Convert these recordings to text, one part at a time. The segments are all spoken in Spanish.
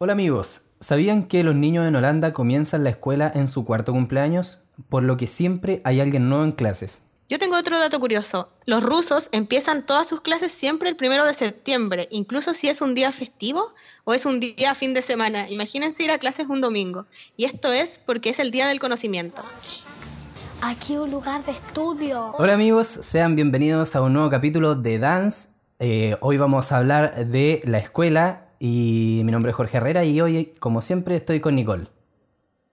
Hola amigos, ¿sabían que los niños en Holanda comienzan la escuela en su cuarto cumpleaños? Por lo que siempre hay alguien nuevo en clases. Yo tengo otro dato curioso. Los rusos empiezan todas sus clases siempre el primero de septiembre, incluso si es un día festivo o es un día fin de semana. Imagínense ir a clases un domingo. Y esto es porque es el día del conocimiento. Aquí un lugar de estudio. Hola amigos, sean bienvenidos a un nuevo capítulo de Dance. Eh, hoy vamos a hablar de la escuela y mi nombre es Jorge Herrera y hoy, como siempre, estoy con Nicole.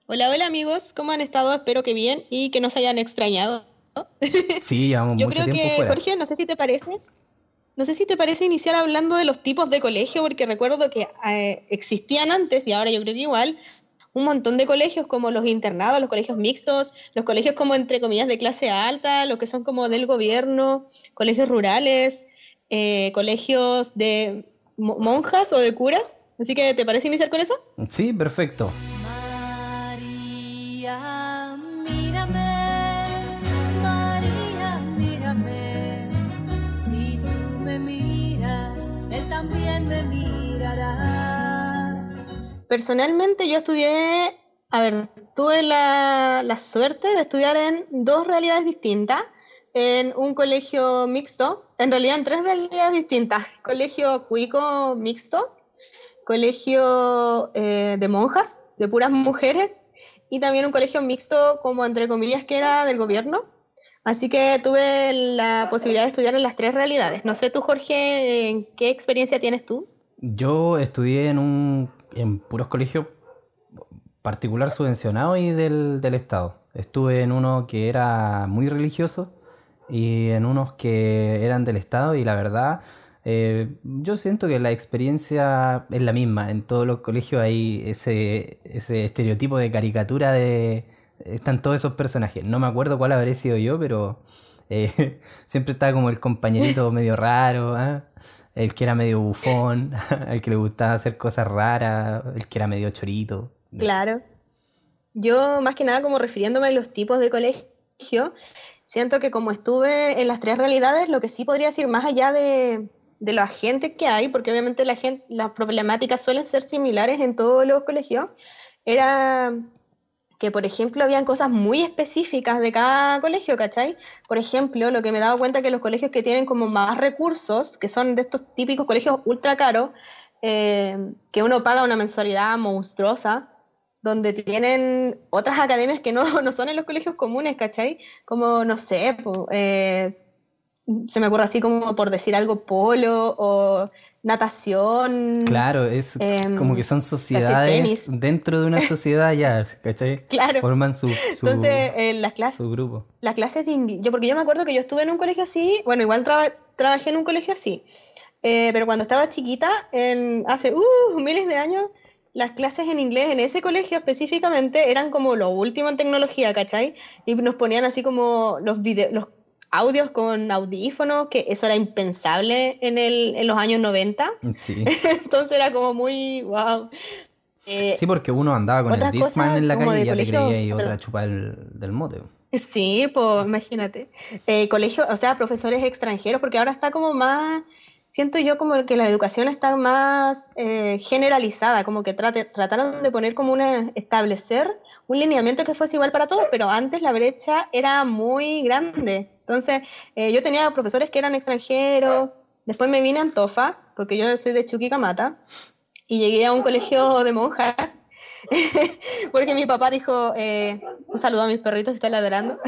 Hola, hola amigos, ¿cómo han estado? Espero que bien y que no se hayan extrañado. Sí, llevamos Yo mucho creo tiempo que, fuera. Jorge, no sé si te parece. No sé si te parece iniciar hablando de los tipos de colegio, porque recuerdo que eh, existían antes y ahora yo creo que igual un montón de colegios como los internados, los colegios mixtos, los colegios como entre comillas de clase alta, los que son como del gobierno, colegios rurales, eh, colegios de monjas o de curas. Así que, ¿te parece iniciar con eso? Sí, perfecto. María, mírame. María, mírame. Si tú me miras, él también me mirará. Personalmente yo estudié, a ver, tuve la, la suerte de estudiar en dos realidades distintas, en un colegio mixto, en realidad en tres realidades distintas, colegio cuico mixto, colegio eh, de monjas, de puras mujeres, y también un colegio mixto como entre comillas que era del gobierno. Así que tuve la posibilidad de estudiar en las tres realidades. No sé tú, Jorge, ¿en ¿qué experiencia tienes tú? Yo estudié en un en puros colegios particular subvencionado y del, del Estado. Estuve en uno que era muy religioso y en unos que eran del Estado y la verdad eh, yo siento que la experiencia es la misma. En todos los colegios hay ese, ese estereotipo de caricatura de... Están todos esos personajes. No me acuerdo cuál habré sido yo, pero eh, siempre estaba como el compañerito medio raro, ¿ah? el que era medio bufón, el que le gustaba hacer cosas raras, el que era medio chorito. Claro. Yo, más que nada, como refiriéndome a los tipos de colegio, siento que como estuve en las tres realidades, lo que sí podría decir más allá de, de la gente que hay, porque obviamente la gente, las problemáticas suelen ser similares en todos los colegios, era que, por ejemplo, habían cosas muy específicas de cada colegio, ¿cachai? Por ejemplo, lo que me he dado cuenta que los colegios que tienen como más recursos, que son de estos típicos colegios ultra caros, eh, que uno paga una mensualidad monstruosa, donde tienen otras academias que no, no son en los colegios comunes, ¿cachai? Como, no sé, po, eh, se me ocurre así como por decir algo, polo o natación. Claro, es Em, como que son sociedades dentro de una sociedad ya, ¿cachai? Claro. Forman su, su, Entonces, en las clases, su grupo. las clases de inglés, yo porque yo me acuerdo que yo estuve en un colegio así, bueno, igual traba- trabajé en un colegio así, eh, pero cuando estaba chiquita, en, hace uh, miles de años, las clases en inglés en ese colegio específicamente eran como lo último en tecnología, ¿cachai? Y nos ponían así como los videos, los audios con audífonos, que eso era impensable en, el, en los años 90, Sí. entonces era como muy, wow. Eh, Sí, porque uno andaba con el Discman en la calle y ya te creía y otra chupa del, del mote. Sí, pues imagínate. Eh, colegio, o sea, profesores extranjeros, porque ahora está como más, siento yo como que la educación está más eh, generalizada, como que trataron de poner como una, establecer un lineamiento que fuese igual para todos, pero antes la brecha era muy grande. Entonces, eh, yo tenía profesores que eran extranjeros, después me vine a Antofa, porque yo soy de Chuquicamata, y llegué a un colegio de monjas. Porque mi papá dijo, eh, un saludo a mis perritos que están ladrando.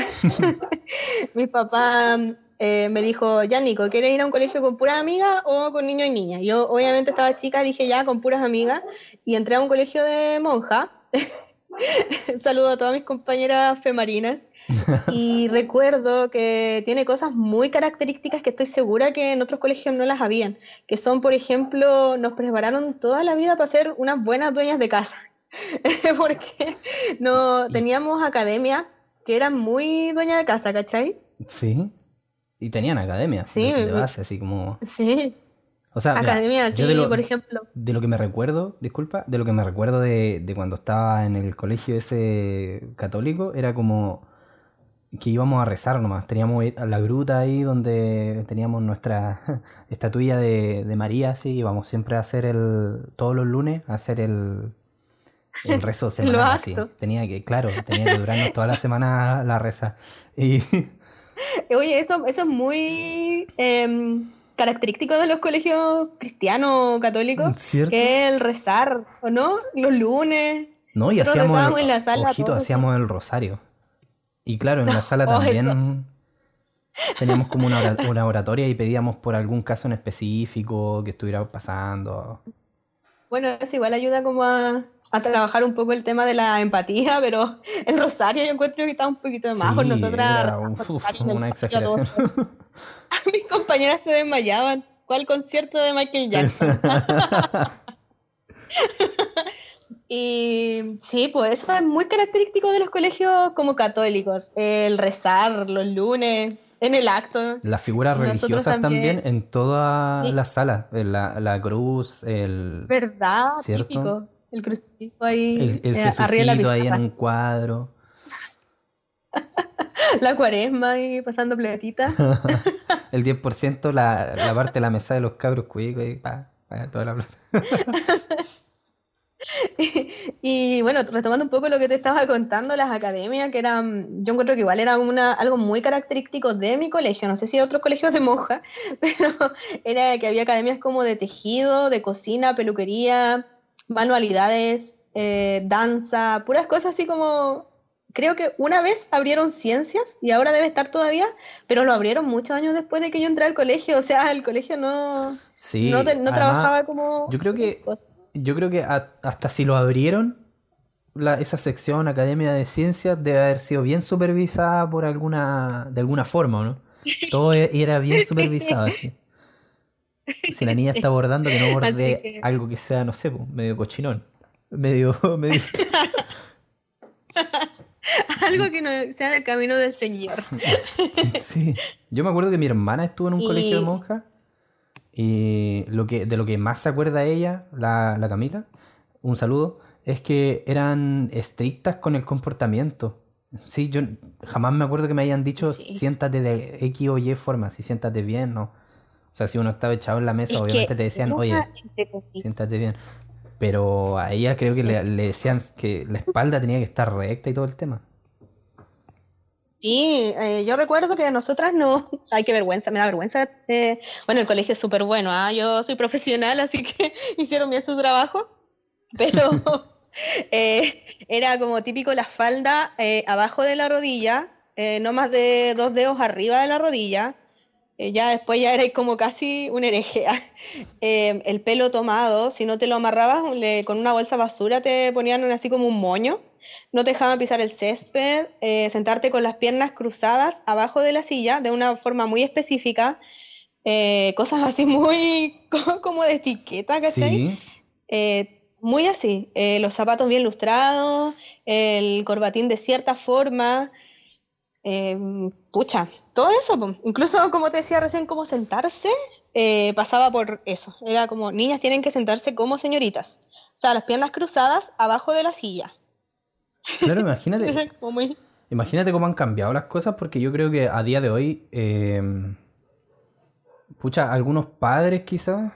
mi papá eh, me dijo, ya Nico, ¿quieres ir a un colegio con puras amigas o con niños y niñas? Yo obviamente estaba chica, dije ya con puras amigas y entré a un colegio de monja. Saludo a todas mis compañeras femarinas. Y recuerdo que tiene cosas muy características que estoy segura que en otros colegios no las habían. Que son, por ejemplo, nos prepararon toda la vida para ser unas buenas dueñas de casa. Porque no, teníamos academia que eran muy dueñas de casa, ¿cachai? Sí. Y tenían academia Sí, de, base, así como... Sí, O sea, mira, academia, yo sí, lo, por ejemplo. de lo que me recuerdo, disculpa, de lo que me recuerdo de, de cuando estaba en el colegio ese católico, era como que íbamos a rezar nomás. Teníamos a la gruta ahí donde teníamos nuestra estatuilla de, de María, así, íbamos siempre a hacer el, todos los lunes, a hacer el, el rezo semanal, así. Tenía que, claro, tenía que durarnos toda la semana la reza. Y Oye, eso, eso es muy em, característico de los colegios cristianos católicos, ¿Cierto? que es el rezar, ¿o no? Los lunes. no, y Nosotros hacíamos el, en la sala ojito, todos. hacíamos el rosario. Y claro, en la sala Oh, también teníamos como una oratoria y pedíamos por algún caso en específico que estuviera pasando. Bueno, eso igual ayuda como a, a trabajar un poco el tema de la empatía, pero el rosario yo encuentro que está un poquito de más por Sí, nosotras. era un- uf, en una patio a exageración. Mis compañeras se desmayaban. ¿Cuál concierto de Michael Jackson? y sí, pues eso es muy característico de los colegios como católicos. El rezar los lunes, en el acto. Las figuras Nosotros religiosas también, también. en toda Sí. la sala. La, la cruz, el, ¿Verdad? ¿Cierto? Típico. El crucifijo ahí, el, el eh, arriba de la ahí en un cuadro. La cuaresma ahí pasando platita. El 10%, la, la parte de la mesa de los cabros cuicos y pa, pa, toda la plata. Y bueno, retomando un poco lo que te estaba contando, las academias, que eran, yo encuentro que igual era una, algo muy característico de mi colegio, no sé si otros colegios de monja, pero era que había academias como de tejido, de cocina, peluquería, manualidades, eh, danza, puras cosas así como, creo que una vez abrieron ciencias y ahora debe estar todavía, pero lo abrieron muchos años después de que yo entré al colegio, o sea, el colegio no, Sí, no, te- no además, trabajaba como... yo creo que- cosas. Yo creo que a- hasta si lo abrieron, la- esa sección Academia de Ciencias debe haber sido bien supervisada por alguna, de alguna forma, ¿o ¿no? Todo e- era bien supervisado así. Si la niña está bordando, que no borde que- algo que sea, no sé, medio cochinón. Medio, medio. Algo que no sea el camino del Señor. Sí. Yo me acuerdo que mi hermana estuvo en un Y- colegio de monjas y lo que, de lo que más se acuerda ella, la, la Camila, un saludo, es que eran estrictas con el comportamiento. Sí, yo jamás me acuerdo que me hayan dicho Sí. siéntate de X o Y forma, si siéntate bien, no. O sea, si uno estaba echado en la mesa, Es obviamente te decían, oye, siéntate bien. Pero a ella creo que le, le decían que la espalda tenía que estar recta y todo el tema. Sí, eh, yo recuerdo que nosotras no. Ay, qué vergüenza, me da vergüenza. eh, bueno, el colegio es súper bueno, ¿ah? yo soy profesional, así que hicieron bien su trabajo. Pero eh, era como típico la falda abajo de la rodilla, no más de dos dedos arriba de la rodilla. ya después ya era como casi un hereje. El pelo tomado, si no te lo amarrabas con una bolsa basura, te ponían así como un moño. No te dejaban pisar el césped, eh, sentarte con las piernas cruzadas abajo de la silla de una forma muy específica. eh, cosas así muy co- como de etiqueta, ¿cachai? Sí, Eh, muy así, eh, los zapatos bien lustrados, el corbatín de cierta forma, eh, pucha, todo eso, incluso como te decía recién, como sentarse, eh, pasaba por eso, era como niñas tienen que sentarse como señoritas, o sea, las piernas cruzadas abajo de la silla, claro, imagínate. Imagínate cómo han cambiado las cosas, porque yo creo que a día de hoy, eh, pucha, algunos padres quizás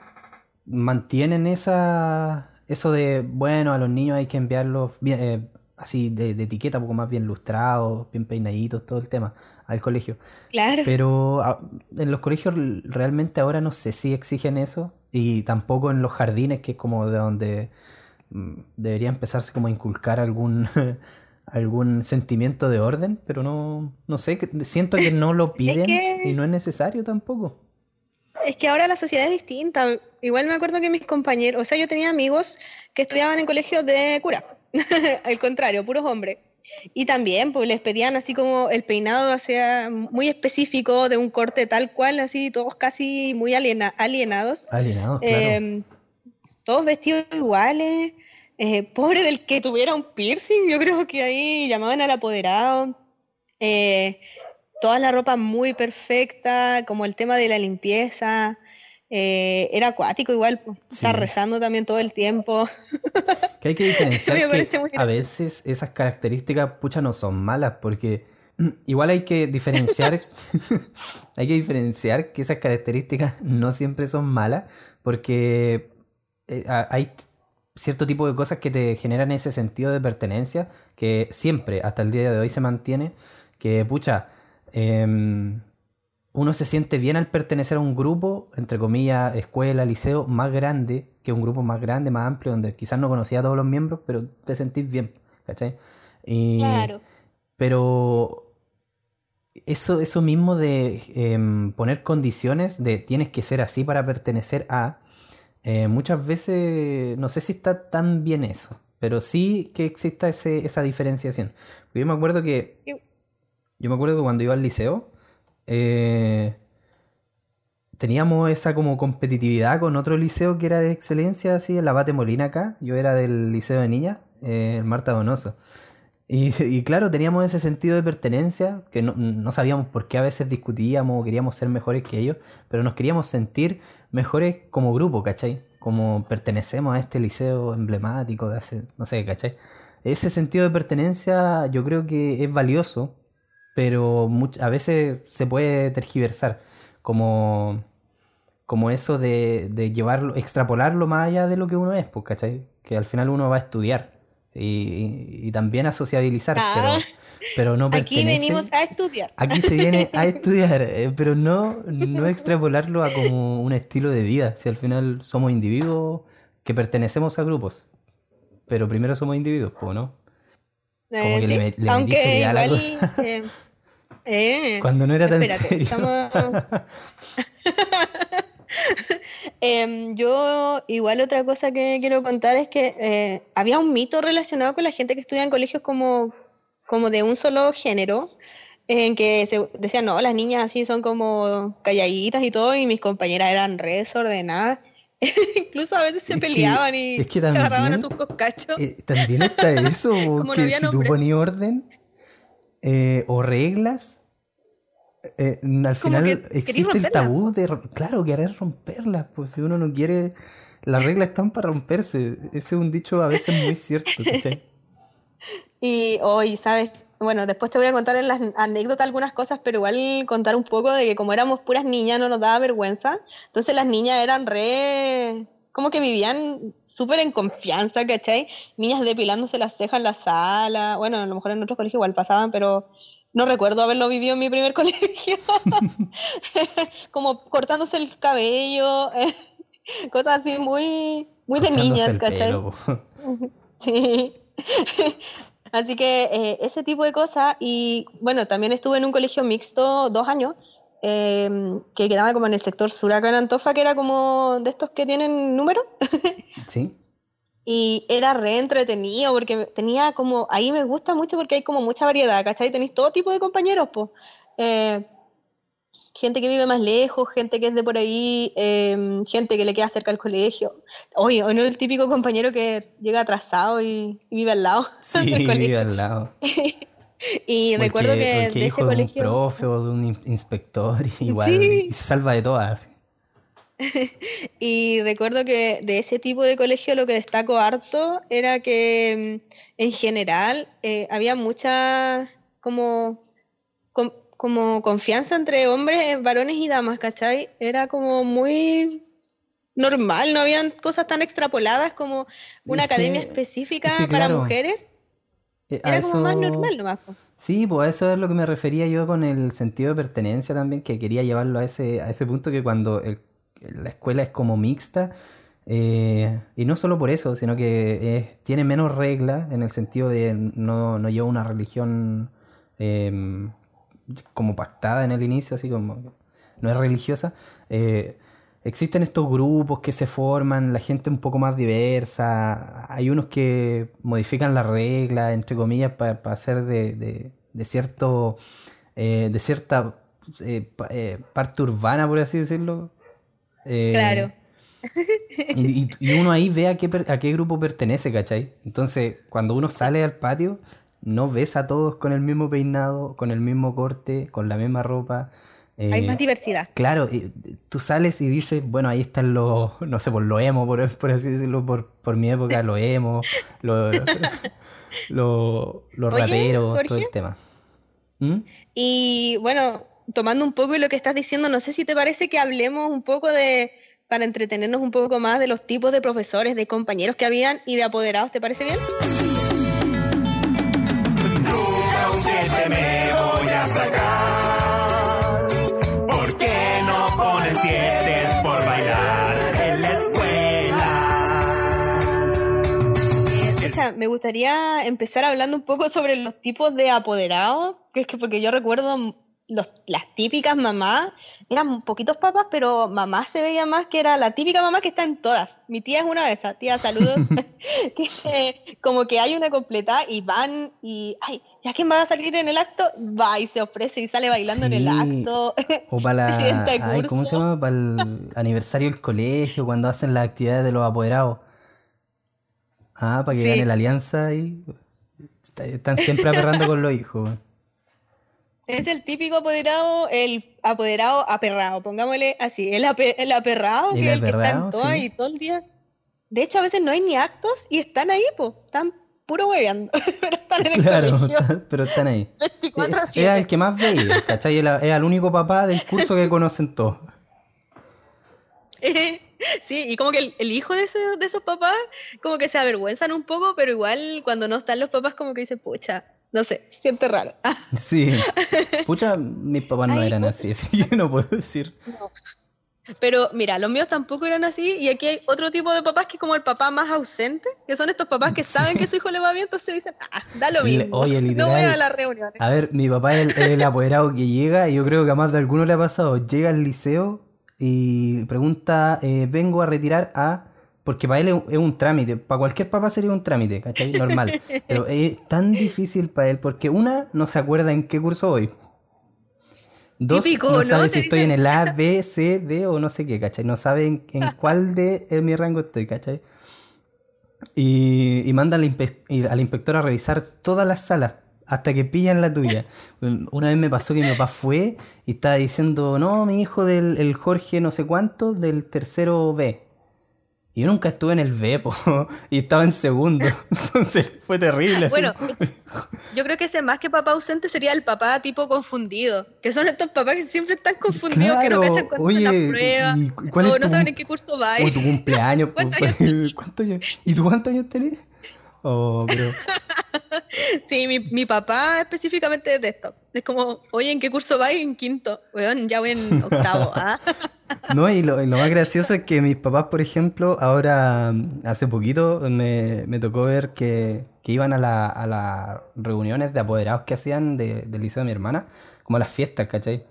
mantienen esa, eso de, bueno, a los niños hay que enviarlos bien, eh, así de, de etiqueta, un poco más bien lustrados, bien peinaditos, todo el tema, al colegio. claro, Pero a- en los colegios realmente ahora no sé si exigen eso, y tampoco en los jardines, que es como de donde debería empezarse como a inculcar algún algún sentimiento de orden, pero no, no sé, siento que no lo piden que- y no es necesario tampoco. Es que ahora la sociedad es distinta. Igual me acuerdo que mis compañeros, o sea, yo tenía amigos que estudiaban en colegios de cura, al contrario, puros hombres. Y también, pues les pedían así como el peinado hacia muy específico, de un corte tal cual, así, todos casi muy aliena- alienados. Alienados, claro. Eh, todos vestidos iguales. eh, pobre del que tuviera un piercing, yo creo que ahí llamaban al apoderado. Eh, toda la ropa muy perfecta, como el tema de la limpieza. eh, era acuático igual, pues, estar Sí. rezando también todo el tiempo. Que hay que diferenciar que a veces esas características, pucha, no son malas, porque Igual hay que diferenciar, hay que diferenciar que esas características no siempre son malas, porque eh, hay cierto tipo de cosas que te generan ese sentido de pertenencia que siempre, hasta el día de hoy, se mantiene, que pucha, em, uno se siente bien al pertenecer a un grupo, entre comillas, escuela, liceo, más grande, que un grupo más grande, más amplio, donde quizás no conocía a todos los miembros, pero te sentís bien, ¿cachai? Y, Claro. pero eso, eso mismo de em, poner condiciones de tienes que ser así para pertenecer a, eh, muchas veces no sé si está tan bien eso, pero sí que exista ese, esa diferenciación. Yo me acuerdo que yo me acuerdo que cuando iba al liceo, eh, teníamos esa como competitividad con otro liceo que era de excelencia, así, el Abate Molina acá. Yo era del liceo de niñas, eh, el Marta Donoso. Y, claro, teníamos ese sentido de pertenencia, que no, no sabíamos por qué a veces discutíamos o queríamos ser mejores que ellos, pero nos queríamos sentir mejores como grupo, ¿cachai? Como pertenecemos a este liceo emblemático de hace, no sé, ¿cachai? Ese sentido de pertenencia yo creo que es valioso, pero a veces se puede tergiversar, como, como eso de, de llevarlo, extrapolarlo más allá de lo que uno es, pues, ¿cachai? Que al final uno va a estudiar y, también a sociabilizar, Ah. pero, pero no Aquí pertenece- venimos a estudiar. Aquí se viene a estudiar, eh, pero no, no extrapolarlo a como un estilo de vida, si al final somos individuos que pertenecemos a grupos, pero primero somos individuos, pues, ¿no? Eh, que le sí, me- le metí Aunque la cosa. eh, eh, Cuando no era tan espérate, serio. estamos- Em, yo, igual otra cosa que quiero contar es que eh, había un mito relacionado con la gente que estudia en colegios como, como de un solo género, en que se decían, no, las niñas así son como calladitas y todo, y mis compañeras eran re desordenadas. Incluso a veces se Es que- peleaban y es que se agarraban a sus coscachos. Eh, también está eso, no que había si tú ponías orden eh, o reglas, eh, al final que existe el tabú de, ro- claro, querer romperlas, pues si uno no quiere, las reglas están para romperse, ese es un dicho a veces muy cierto, ¿cachai? Y hoy, ¿sabes? Bueno, después te voy a contar en las anécdotas algunas cosas, pero igual contar un poco de que como éramos puras niñas no nos daba vergüenza. Entonces las niñas eran re... como que vivían súper en confianza, ¿cachai? Niñas depilándose las cejas en la sala. Bueno, a lo mejor en otros colegios igual pasaban, pero no recuerdo haberlo vivido en mi primer colegio. como cortándose el cabello, cosas así muy, muy de niñas, ¿cachai? Sí. Así que eh, ese tipo de cosas. Y bueno, también estuve en un colegio mixto dos años, eh, que quedaba como en el sector sur acá en Antofa, que era como de estos que tienen número. ¿Sí? Y era re entretenido porque tenía como, ahí me gusta mucho porque hay como mucha variedad, ¿cachai? Tenéis todo tipo de compañeros, pues. gente que vive más lejos, gente que es de por ahí, eh, gente que le queda cerca al colegio. Oye, o no el típico compañero que llega atrasado y, y vive al lado Sí, del vive colegio. al lado. Y recuerdo que- de hijo ese de un colegio... profe o de un in- inspector, igual, Sí. y se salva de todas. Y recuerdo que de ese tipo de colegio lo que destaco harto era que mm, en general eh, había mucha como, com- como confianza entre hombres, varones y damas, ¿cachai? Era como muy normal, no habían cosas tan extrapoladas como una Es que- academia específica es que para claro, mujeres. Eh, Era como más normal nomás. Sí, pues a eso es lo que me refería yo con el sentido de pertenencia también, que quería llevarlo a ese, a ese punto que cuando el- la escuela es como mixta, eh, y no solo por eso, sino que es- tiene menos reglas en el sentido de no, no lleva una religión eh, como pactada en el inicio, así como no es religiosa. eh, existen estos grupos que se forman, la gente un poco más diversa, hay unos que modifican las reglas, entre comillas, para hacer de, de- de cierto, eh, de cierta eh, pa- eh, parte urbana, por así decirlo. Eh, Claro. y, y- uno ahí ve a qué, a qué grupo pertenece, ¿cachai? Entonces, cuando uno sale al patio, no ves a todos con el mismo peinado, con el mismo corte, con la misma ropa. Hay eh, más diversidad. Claro, y tú sales y dices, bueno, ahí están los, no sé, por lo emo, por, por así decirlo, por, por mi época, lo emo, lo- lo- los Oye, raperos, todo el tema. ¿Mm? Y bueno, tomando un poco lo que estás diciendo, no sé si te parece que hablemos un poco de, para entretenernos un poco más de los tipos de profesores, de compañeros que habían y de apoderados, ¿te parece bien? Nunca un siete me voy a sacar. ¿Por qué no ponen siete por bailar en la escuela? Escucha, me gustaría empezar hablando un poco sobre los tipos de apoderados, que es que porque yo recuerdo los- las típicas mamás, eran poquitos papás, pero mamá se veía más que era la típica mamá que está en todas. Mi tía es una de esas, tía, saludos. que eh, como que hay una completa y van y, ay, ya que va a salir en el acto, va y se ofrece y sale bailando en el acto. O para la, ay, ¿cómo se llama? Para el aniversario del colegio, cuando hacen las actividades de los apoderados. Ah, para que Sí. gane la alianza y está- están siempre aperrando con los hijos. Es el típico apoderado, el apoderado aperrado, pongámosle así, el, el aperrado, que es el que está aperrado, en todas sí. y todo el día. De hecho, a veces no hay ni actos y están ahí, pues, están puro hueveando, pero están en el Claro, colegio. pero están ahí. 24 Eh, Era el que más veía, ¿cachai? Era, era el único papá del curso que conocen todos. sí, y como que el, el hijo de, ese- de esos papás, como que se avergüenzan un poco, pero igual cuando no están los papás, como que dicen, pucha, no sé, se siente raro. Sí. Pucha, mis papás no Ay, eran así, así que no puedo decir. Pero mira, los míos tampoco eran así y aquí hay otro tipo de papás que es como el papá más ausente, que son estos papás que saben que su hijo le va bien, entonces dicen, ah, da lo mismo, oye, no voy a las reuniones. A ver, mi papá es el, el apoderado que llega, y yo creo que a más de alguno le ha pasado. Llega al liceo y pregunta, eh, vengo a retirar a... Porque para él es un, es un trámite, para cualquier papá sería un trámite, ¿cachai? Normal. Pero es tan difícil para él, porque una, no se acuerda en qué curso voy. Dos, Típico, no sabe si estoy en el A, B, C, D o no sé qué, ¿cachai? No sabe en, en cuál de en mi rango estoy, ¿cachai? Y, y manda al, inspe- y al inspector a revisar todas las salas hasta que pillan la tuya. Una vez me pasó que mi papá fue y estaba diciendo, no, mi hijo del el Jorge no sé cuánto, del tercero B. Y yo nunca estuve en el B, po, y estaba en segundo. Entonces fue terrible. Bueno, yo creo que ese más que papá ausente sería el papá tipo confundido, que son estos papás que siempre están confundidos, que no cachan cuándo oye, hacen las pruebas, ¿y cuál es o no saben en qué curso va. o tu cumpleaños. po, ¿Cuántos pues, ¿cuántos años? ¿Y tú cuántos años tenés? Oh, pero... Sí, mi, mi papá específicamente es de esto. Es como, oye, ¿en qué curso vais? En quinto. Weón, ya voy en octavo. ¿ah? No, y lo, y lo más gracioso es que mis papás, por ejemplo, ahora, hace poquito, me, me tocó ver que, que iban a, la- a las reuniones de apoderados que hacían de- del liceo de mi hermana, como las fiestas, ¿cachai?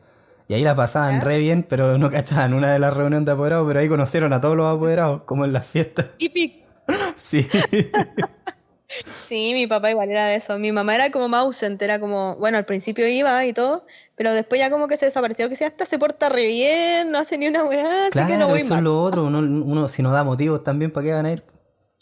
Y ahí la pasaban re bien, pero no cachaban una de las reuniones de apoderados, pero ahí conocieron a todos los apoderados, como en las fiestas. Típico. Sí. Sí, mi papá igual era de eso. Mi mamá era como más ausente, era como, bueno, al principio iba y todo, pero después ya como que se desapareció, que si hasta se porta re bien, no hace ni una weá, así que no Claro, voy eso más. es lo otro. Uno, uno si nos da motivos también para que van a ir.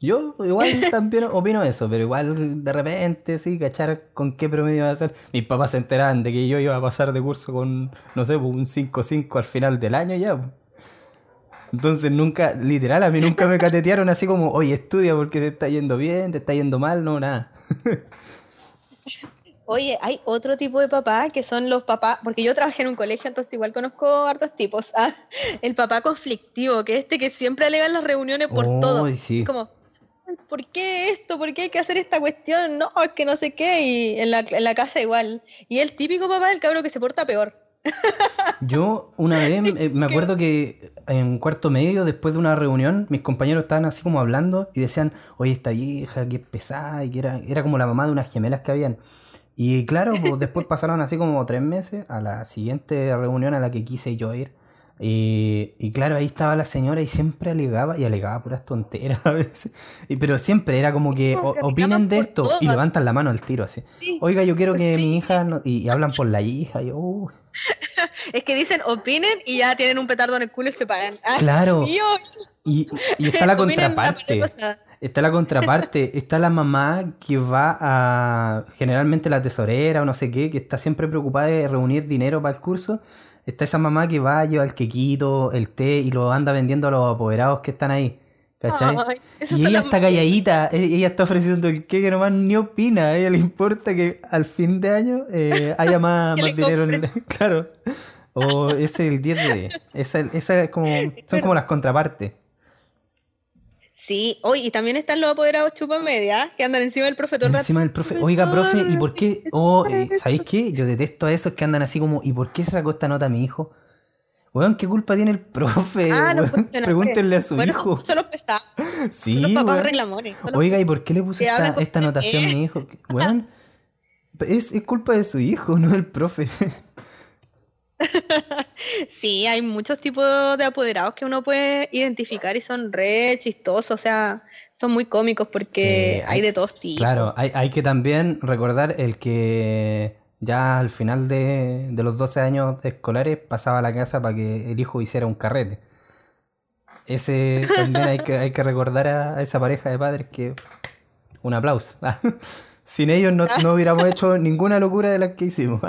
Yo igual también opino eso, pero igual de repente, sí, cachar con qué promedio va a ser. Mis papás se enteraban de que yo iba a pasar de curso con, no sé, pues, un 5-5 al final del año ya. Entonces nunca, literal, a mí nunca me catetearon así como, oye, estudia porque te está yendo bien, te está yendo mal, no, nada. Oye, hay otro tipo de papá que son los papás, porque yo trabajé en un colegio, entonces igual conozco hartos tipos. ah, El papá conflictivo, que es este que siempre alega en las reuniones por todo. sí. Como, ¿por qué esto? ¿Por qué hay que hacer esta cuestión? No, es que no sé qué, y en la, en la casa igual. Y el típico papá del cabro que se porta peor. Yo una vez eh, me acuerdo que en cuarto medio, después de una reunión, mis compañeros estaban así como hablando y decían, oye, esta vieja que es pesada y que era, era como la mamá de unas gemelas que habían. Y claro, pues después pasaron así como tres meses a la siguiente reunión a la que quise yo ir. Y, y claro, ahí estaba la señora y siempre alegaba, y alegaba puras tonteras a veces. Y, pero siempre era como que o- opinen de esto todo. y levantan la mano al tiro así. Sí. Oiga, yo quiero que Sí. mi hija, no- y, y hablan por la hija, y "Uh". Es que dicen, opinen y ya tienen un petardo en el culo y se pagan. Ah, Claro. y Y, está la contraparte. Está la contraparte. Está la mamá que va a. Generalmente la tesorera o no sé qué, que está siempre preocupada de reunir dinero para el curso. Está esa mamá que va, lleva el quequito, el té y lo anda vendiendo a los apoderados que están ahí. ¿Cachai? Ay, y ella está calladita, e- ella está ofreciendo el queque nomás, ni opina. A ella le importa que al fin de año eh, haya más, más dinero. en el- claro. O ese es el 10 de 10. Esa, esa es como, son como las contrapartes. Sí, hoy y también están los apoderados chupa media que andan encima del profe todo el rato. Encima del profe, oiga, profe, ¿y por qué? Oh, eh. ¿Sabéis qué? Yo detesto a esos que andan así como, ¿y por qué se sacó esta nota a mi hijo? Weón, ¿qué culpa tiene el profe? Ah, funcionarios. Pregúntenle a su bueno, hijo. Son los pesados. Sí, son los papás weón. reclamones. Oiga, ¿y por qué le puso esta, esta anotación a mi hijo? Weón, es, es culpa de su hijo, no del profe. Sí, hay muchos tipos de apoderados que uno puede identificar y son re chistosos, o sea, son muy cómicos porque Sí, hay de todos tipos. Claro, hay, hay que también recordar el que ya al final de, de los 12 años escolares pasaba a la casa para que el hijo hiciera un carrete. Ese también hay que, hay que recordar a, a esa pareja de padres que un aplauso. Sin ellos no, no hubiéramos hecho ninguna locura de las que hicimos.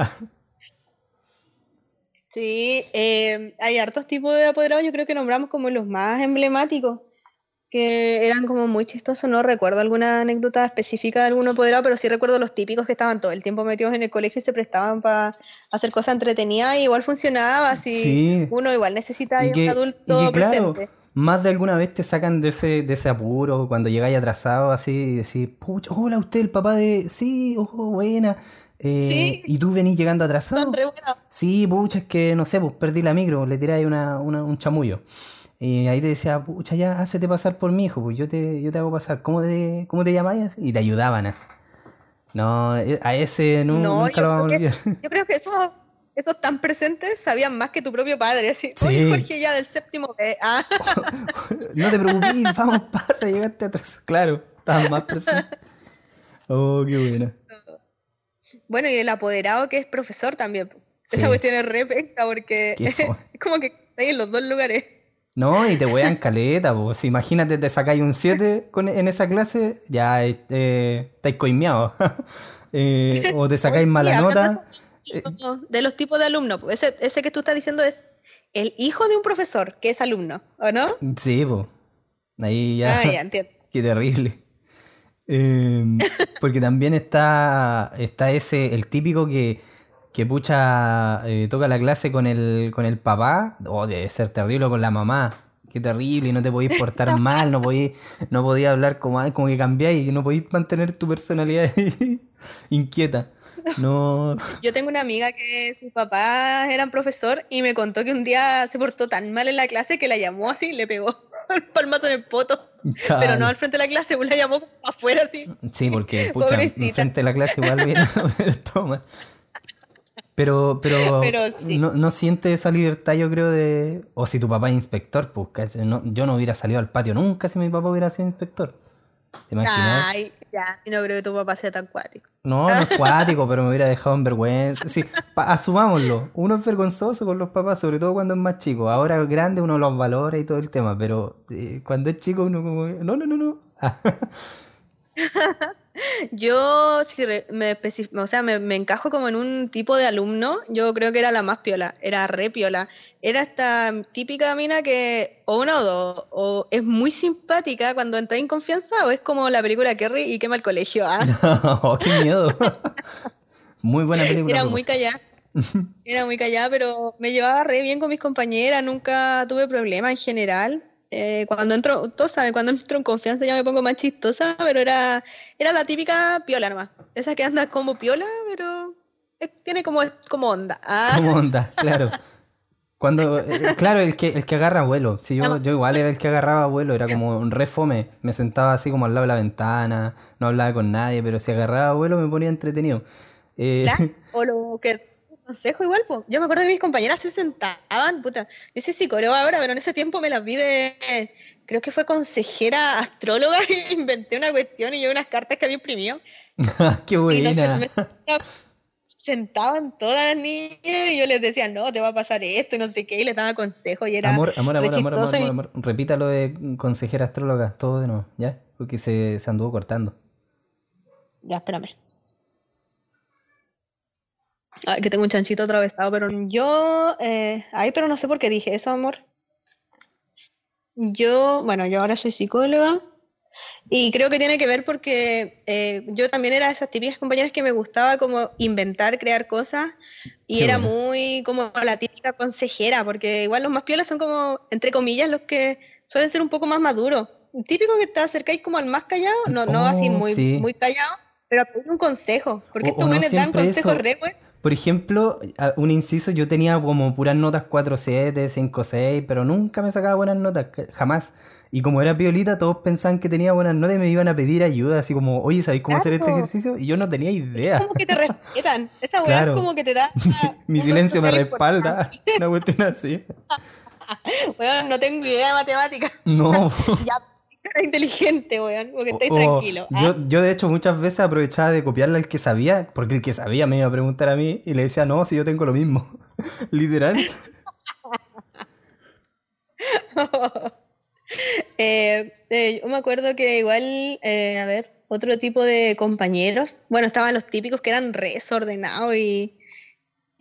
Sí, eh, hay hartos tipos de apoderados, yo creo que nombramos como los más emblemáticos, que eran como muy chistosos, no recuerdo alguna anécdota específica de algún apoderado, pero sí recuerdo los típicos que estaban todo el tiempo metidos en el colegio y se prestaban para hacer cosas entretenidas y igual funcionaba, así Sí. uno igual necesita un adulto y que, claro, presente. más de alguna vez te sacan de ese, de ese apuro cuando llegáis atrasado así y decís, pucha, hola, usted el papá de... Sí, ojo, buena. Eh, Sí. Y tú venís llegando atrasado. Sí, pucha, es que no sé, pues perdí la micro, le tiráis una, una- un chamullo. Y ahí te decía, pucha, ya, hácete pasar por mi hijo, pues yo te, yo te hago pasar. ¿Cómo te, cómo te llamáis? Y te ayudaban. No, eh, a ese No, nunca yo lo vamos a olvidar. yo creo que esos, esos tan presentes sabían más que tu propio padre. Así, Sí. Oye, Jorge, ya del séptimo B. Ah, no te preocupes, vamos, pasa, llegaste atrás. Claro, estabas más presente. Oh, qué buena. Bueno, y el apoderado que es profesor también. Sí. Esa cuestión es re penca porque es como que está ahí en los dos lugares. No, y te wean caleta, pues. Imagínate, te sacáis un 7 con, en esa clase, ya eh, estáis coimeados. Eh, o te sacáis mala nota. de los tipos de alumnos. Ese, ese que tú estás diciendo es el hijo de un profesor que es alumno, ¿o no? Sí, pues. Ahí ya. Ah, ya entiendo. Qué terrible. Eh, porque también está, está ese, el típico que, que pucha, eh, toca la clase con el, con el papá. Oh, debe ser terrible o con la mamá. Qué terrible, y no te podéis portar mal, no podéis, no podías hablar como, como que cambiáis, y no podéis mantener tu personalidad inquieta. No. Yo tengo una amiga que sus papás eran profesor y me contó que un día se portó tan mal en la clase que la llamó así y le pegó palmazo en el poto. Pero no al frente de la clase, pues la llamó afuera así. Sí, porque, pucha, Pobrecita. enfrente de la clase igual viene toma. Pero, pero, Pero sí. no, no siente esa libertad, yo creo, de... O si tu papá es inspector, pues. No, yo no hubiera salido al patio nunca si mi papá hubiera sido inspector. ¿Te imaginas? Ay, ya, y no creo que tu papá sea tan cuático. No, no es cuático, pero me hubiera dejado en vergüenza. Sí, asumámoslo. Uno es vergonzoso con los papás, sobre todo cuando es más chico. Ahora grande uno los valora y todo el tema, pero eh, cuando es chico uno como... No, no, no, no. Yo, si me, o sea, me, me encajo como en un tipo de alumno, yo creo que era la más piola, era re piola. Era esta típica mina que, o una o dos, o es muy simpática cuando entra en confianza, o es como la película Kerry y quema el colegio. Ah, qué miedo. Muy buena película. era muy callada. Era muy callada, pero me llevaba re bien con mis compañeras, nunca tuve problemas en general. Eh, cuando entro, todos saben, cuando entro en confianza ya me pongo más chistosa, pero era, era la típica piola nomás. Esa que anda como piola, pero tiene como, como onda. Ah, ¿Cómo onda? Claro. Cuando, eh, claro, el que, el que agarra vuelo. Sí, yo, yo igual era el que agarraba vuelo, era como un re fome. Me sentaba así como al lado de la ventana, no hablaba con nadie, pero si agarraba vuelo me ponía entretenido. Eh. O lo que consejo igual, po. Yo me acuerdo que mis compañeras se sentaban, puta. Yo soy psicóloga ahora, pero en ese tiempo me las vi de. Creo que fue consejera astróloga y inventé una cuestión y yo unas cartas que había imprimido. qué Y no sé, buena. sentaban todas las niñas y yo les decía, no, te va a pasar esto y no sé qué, y les daba consejos y era Amor, amor, amor, amor, amor, amor, amor. Repítalo de consejera astróloga, todo de nuevo, ¿ya? Porque se, se anduvo cortando. Ya, espérame. Ay, que tengo un chanchito atravesado, pero yo... eh, Ay, pero no sé por qué dije eso, amor. yo, bueno, yo ahora soy psicóloga y creo que tiene que ver porque eh, yo también era de esas típicas compañeras que me gustaba como inventar, crear cosas y Qué era bueno. muy como la típica consejera, porque igual los más piolas son como, entre comillas, los que suelen ser un poco más maduros. Típico que te acercáis como al más callado, no, no así Oh, muy, sí. muy callado, pero a pedir un consejo, porque O- estos o no buenos dan consejos re buenos. Por ejemplo, un inciso, yo tenía como puras notas 4, 7, 5, 6, pero nunca me sacaba buenas notas, jamás. Y como era piolita, todos pensaban que tenía buenas notas y me iban a pedir ayuda, así como, oye, ¿sabéis cómo hacer este ejercicio? Y yo no tenía idea. Como que te respetan, esa weá Claro. es como que te da... Mi silencio me respalda, una cuestión así. Weón, no tengo idea de matemáticas. No. Ya, era inteligente, weón, porque estáis O- tranquilos. ¿ah? Yo, yo de hecho muchas veces aprovechaba de copiarle al que sabía, porque el que sabía me iba a preguntar a mí y le decía, no, si yo tengo lo mismo. Literal. Eh, eh, yo me acuerdo que igual, eh, a ver, otro tipo de compañeros, bueno, estaban los típicos que eran re desordenados y,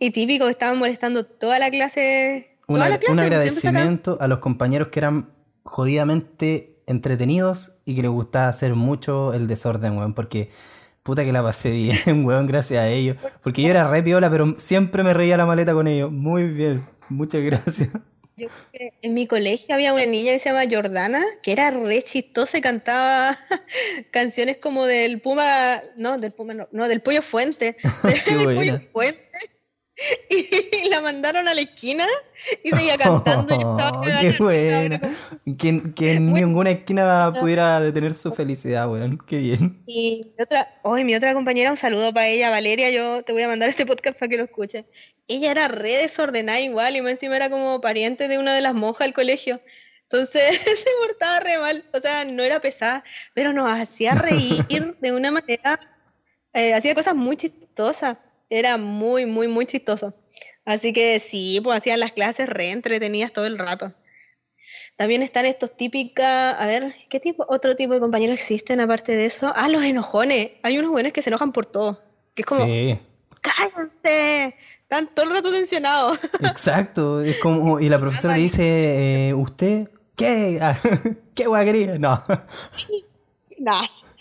y típicos que estaban molestando toda la clase. Un, Toda la agra- clase, un porque siempre agradecimiento a los compañeros que eran jodidamente entretenidos y que les gustaba hacer mucho el desorden, weón, porque puta que la pasé bien, weón, gracias a ellos. Porque yo era re piola, pero siempre me reía la maleta con ellos. Muy bien, muchas gracias. Yo creo que en mi colegio había una niña que se llama Jordana, que era re chistosa y cantaba canciones como del Puma, no, del Puma, no, no, del Pollo Fuente, del. Pollo Fuente. Y la mandaron a la esquina y seguía cantando. y Oh, cagada qué buena. Que, que en ninguna esquina pudiera detener su felicidad, weón. Qué bien. Y mi otra, hoy mi otra compañera, un saludo para ella, Valeria, yo te voy a mandar este podcast para que lo escuches. Ella era re desordenada igual y más encima era como pariente de una de las monjas del colegio. Entonces se portaba re mal, o sea, no era pesada, pero nos hacía reír de una manera, eh, hacía cosas muy chistosas, era muy, muy, muy chistoso. Así que sí, pues hacían las clases re entretenidas todo el rato. También están estos típicas, a ver, ¿qué tipo, otro tipo de compañeros existen aparte de eso? Ah, los enojones. Hay unos buenos que se enojan por todo. Que es como, Sí, cállense, están todo el rato tensionados. exacto. Es como, y la profesora le dice, eh, ¿usted qué? ¿Qué weá quería? No.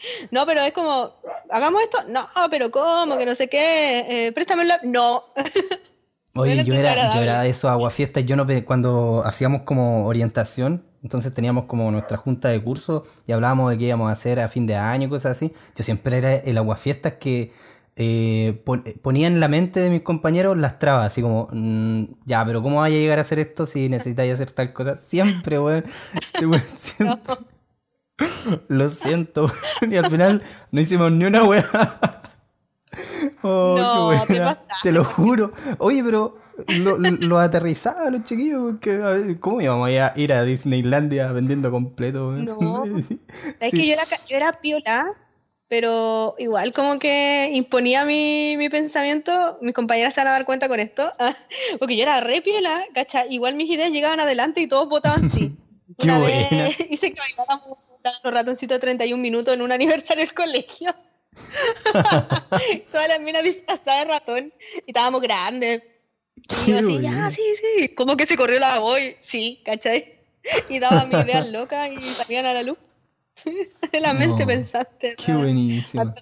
No, pero es como, hagamos esto, no, pero ¿cómo? Que no sé qué, eh, préstame la... No. Oye, yo era, yo era de esos aguafiestas, yo no cuando hacíamos como orientación, entonces teníamos como nuestra junta de curso y hablábamos de qué íbamos a hacer a fin de año cosas así. Yo siempre era el aguafiestas que eh, pon- ponía en la mente de mis compañeros las trabas, así como, mm, ya, pero ¿cómo vaya a llegar a hacer esto si necesitáis hacer tal cosa? Siempre, weón. Weón, siempre. Lo siento, y al final no hicimos ni una weá. Oh, No, qué te. Te lo juro. Oye, pero lo, lo aterrizaba los chiquillos. Porque, a ver, ¿Cómo íbamos a ir a, ir a Disneylandia vendiendo completo? No. Sí. Es que yo era, yo era piola, pero igual como que imponía mi, mi pensamiento, mis compañeras se van a dar cuenta con esto, porque yo era re piola, ¿cacha? Igual mis ideas llegaban adelante y todos votaban sí. Qué Una buena. vez hice que bailáramos los ratoncitos de 31 minutos en un aniversario del colegio. Todas las minas disfrazadas de ratón y estábamos grandes. Y yo así, ya, sí, sí. Como que se corrió la voz, sí, ¿cachai? Y daba mis ideas locas y salían a la luz. En la mente No, pensaste. Qué ¿no? buenísimo.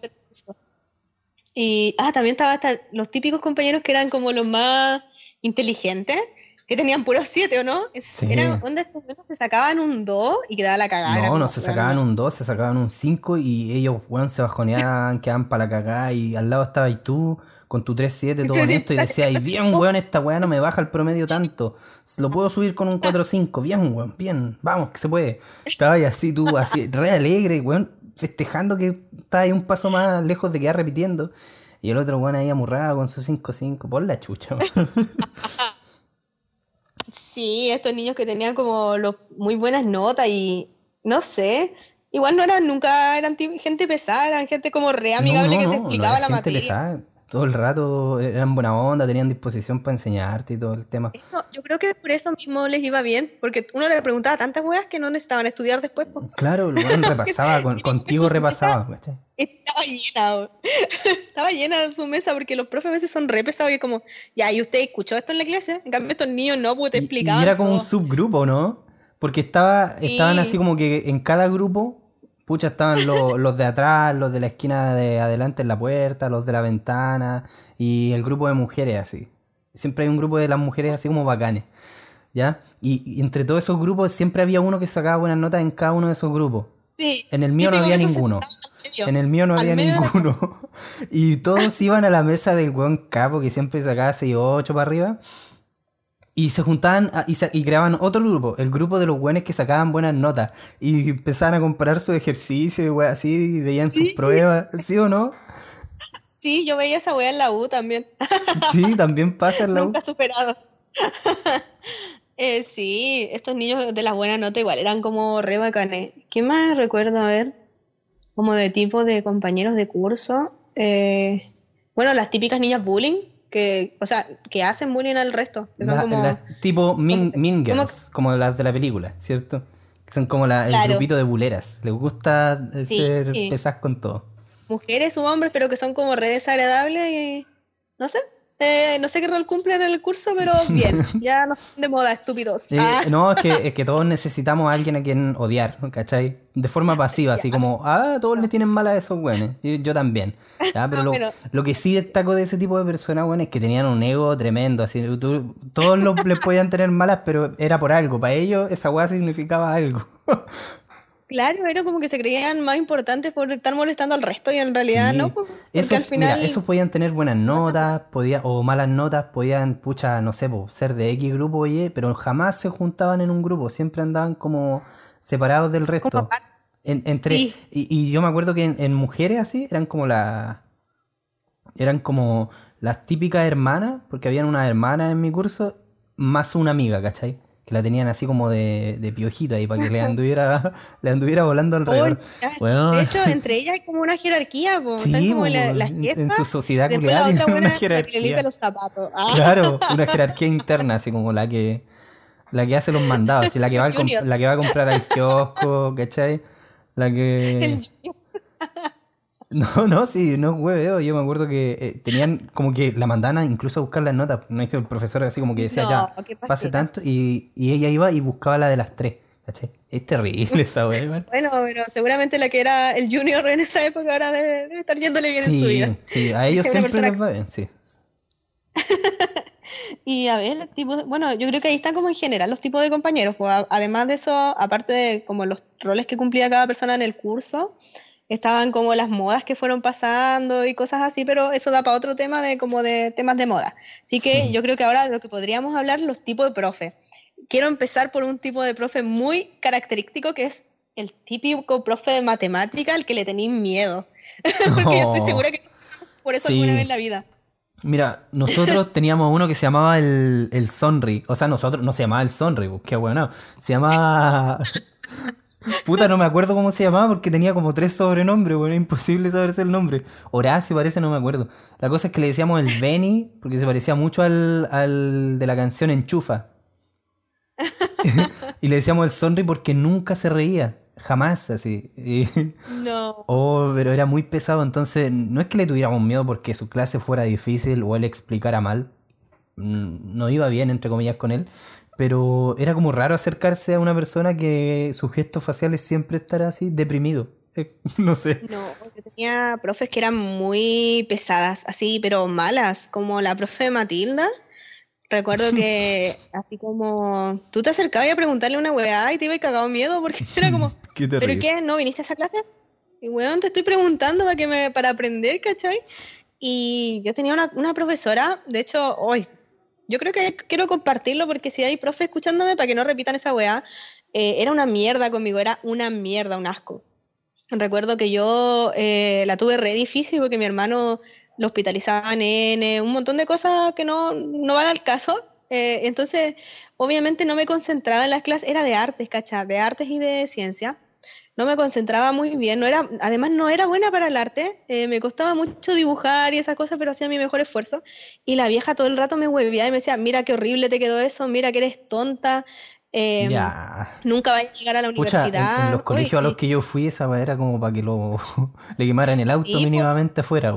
Y, ah, también estaba hasta los típicos compañeros que eran como los más inteligentes, que tenían puros siete, ¿o no? Sí. Eran, onda, estos buenos se sacaban un 2 y quedaba la cagada. era No, como, no se sacaban no. un 2, se sacaban un 5 y ellos, weón, se bajoneaban, quedaban para la cagada y al lado estabas tú con tu 3-7 todo honesto y decías, y bien, weón, esta weá no me baja el promedio tanto. Lo puedo subir con un 4-5, bien, weón, bien, vamos, que se puede. Estabas así tú, así, re alegre, weón, festejando que estabas ahí un paso más lejos de quedar repitiendo. Y el otro weón ahí amurrado con su 5-5, por la chucha, weón. Sí, estos niños que tenían como los, muy buenas notas y no sé, igual no eran nunca, eran gente pesada, eran gente como re amigable No, que no, te no, no explicaba era la gente materia. pesada. Todo el rato eran buena onda, tenían disposición para enseñarte y todo el tema. Eso, yo creo que por eso mismo les iba bien, porque uno le preguntaba tantas weas que no necesitaban estudiar después. po. Claro, weón repasaba, con- contigo repasaba, ¿cachai? Estaba llena, estaba llena su mesa porque los profes a veces son re pesados y es como, ya, ¿y usted escuchó esto en la clase? En cambio estos niños no, pues te explicaban Y era como un subgrupo, ¿no? Porque estaba, Sí. estaban así como que en cada grupo, pucha, estaban lo- los de atrás, los de la esquina de adelante en la puerta, los de la ventana y el grupo de mujeres así. Siempre hay un grupo de las mujeres así como bacanes. ¿Ya? Y, y entre todos esos grupos siempre había uno que sacaba buenas notas en cada uno de esos grupos. Sí. En el mío no había ninguno. En el mío no había la- ninguno. Y todos iban a la mesa del weón capo que siempre sacaba 6 o 8 para arriba. Y se juntaban a- y, sa- y creaban otro grupo, el grupo de los weones que sacaban buenas notas. Y empezaban a comparar sus ejercicios y así, y veían sus Sí. pruebas, ¿sí o no? Sí, yo veía esa wea en la U también. Sí, también pasa en la U. Nunca superado. Eh, sí, estos niños de las buenas notas igual eran como re bacanes. ¿Qué más recuerdo? A ver, como de tipo de compañeros de curso. Eh, bueno, las típicas niñas bullying, que, o sea, que hacen bullying al resto. Que son La- como, tipo mean, ¿cómo- mean cómo- Girls, como las de la película, ¿cierto? Que son como la- el Claro. grupito de buleras. Les gusta eh, Sí. ser pesadas con todo. mujeres u hombres, pero que son como re desagradables y no sé. Eh, no sé qué rol cumplen en el curso, pero bien, ya no son de moda, estúpidos. Eh, Ah, No, es que, es que todos necesitamos a alguien a quien odiar, ¿cachai? De forma pasiva, así como, ah, todos le tienen mal a esos güeyes. Yo, yo también. ¿ya? Pero lo, Bueno. lo que sí destaco de ese tipo de personas, güey, es que tenían un ego tremendo. Así, tú- todos los, les podían tener malas, pero era por algo. Para ellos esa weá significaba algo. Claro, era como que se creían más importantes por estar molestando al resto y en realidad Sí. no, porque Eso, al final... mira, esos podían tener buenas notas, podía, o malas notas, podían, pucha, no sé, po, ser de X grupo o Y, pero jamás se juntaban en un grupo, siempre andaban como separados del resto. En- entre, Sí. y, y yo me acuerdo que en, en mujeres así eran como las eran como las típicas hermanas, porque habían una hermana en mi curso, más una amiga, ¿cachai? Que la tenían así como de, de piojito ahí para que le anduviera, le anduviera volando alrededor. Oh. De hecho, entre ellas hay como una jerarquía, po. Sí, están como po, la, las en- jefas, en su sociedad culiada tienen una que le jerarquía. limpia los zapatos. Ah, Claro, una jerarquía interna, así como la que la que hace los mandados, así la que va, al la que va a comprar al kiosco, ¿cachai? La que... el- No, no, sí, no hueveo. Yo me acuerdo que eh, tenían como que la mandaban a incluso a buscar las notas. No es que el profesor así como que decía No, ya, pase tanto. Y, y ella iba y buscaba la de las tres, ¿cachai? Es terrible esa wea. Bueno, pero seguramente la que era el junior en esa época ahora debe, debe estar yéndole bien en su Sí, vida. sí, a ellos siempre persona- les va bien, sí. Y a ver, tipo, bueno, yo creo que ahí están como en general los tipos de compañeros. pues, además de eso, aparte de como los roles que cumplía cada persona en el curso, estaban como las modas que fueron pasando y cosas así, pero eso da para otro tema de como de temas de moda. Así que Sí. yo creo que ahora de lo que podríamos hablar, los tipos de profe. Quiero empezar por un tipo de profe muy característico que es el típico profe de matemática al que le tenéis miedo. Porque yo estoy segura que por eso Sí. alguna vez en la vida. Mira, nosotros teníamos uno que se llamaba el, el Sonri. O sea, nosotros no se llamaba el Sonri, qué bueno. Se llamaba. Puta, no me acuerdo cómo se llamaba porque tenía como tres sobrenombres, bueno, imposible saberse el nombre. Horacio parece, no me acuerdo. La cosa es que le decíamos el Benny porque se parecía mucho al, al de la canción Enchufa. y le decíamos el Sonri porque nunca se reía. Jamás, así. Y- No. Oh, pero era muy pesado, entonces no es que le tuviéramos miedo porque su clase fuera difícil o él explicara mal. Mm, No iba bien, entre comillas, con él. Pero era como raro acercarse a una persona que sus gestos faciales siempre estará así, deprimido. Eh, No sé. No, tenía profes que eran muy pesadas, así, pero malas, como la profe Matilda. Recuerdo que así como tú te acercabas a preguntarle una weá y te iba cagado miedo porque era como, Qué ¿pero qué? ¿No viniste a esa clase? Y weón, te estoy preguntando para, que me, para aprender, ¿cachai? Y yo tenía una, una profesora, de hecho, hoy, yo creo que quiero compartirlo porque si hay profe escuchándome para que no repitan esa weá, eh, era una mierda conmigo, era una mierda, un asco. Recuerdo que yo eh, la tuve re difícil porque mi hermano lo hospitalizaba en N, un montón de cosas que no, no van al caso. Eh, entonces, obviamente no me concentraba en las clases, era de artes, ¿cachai? De artes y de ciencia. No me concentraba muy bien, no era, además no era buena para el arte, eh, me costaba mucho dibujar y esas cosas, pero hacía mi mejor esfuerzo. Y la vieja todo el rato me hueveaba y me decía, mira qué horrible te quedó eso, mira que eres tonta, eh, Ya. nunca vas a llegar a la Pucha, en, universidad. en los colegios a los que yo fui, esa era como para que lo le quemaran el auto mínimamente afuera.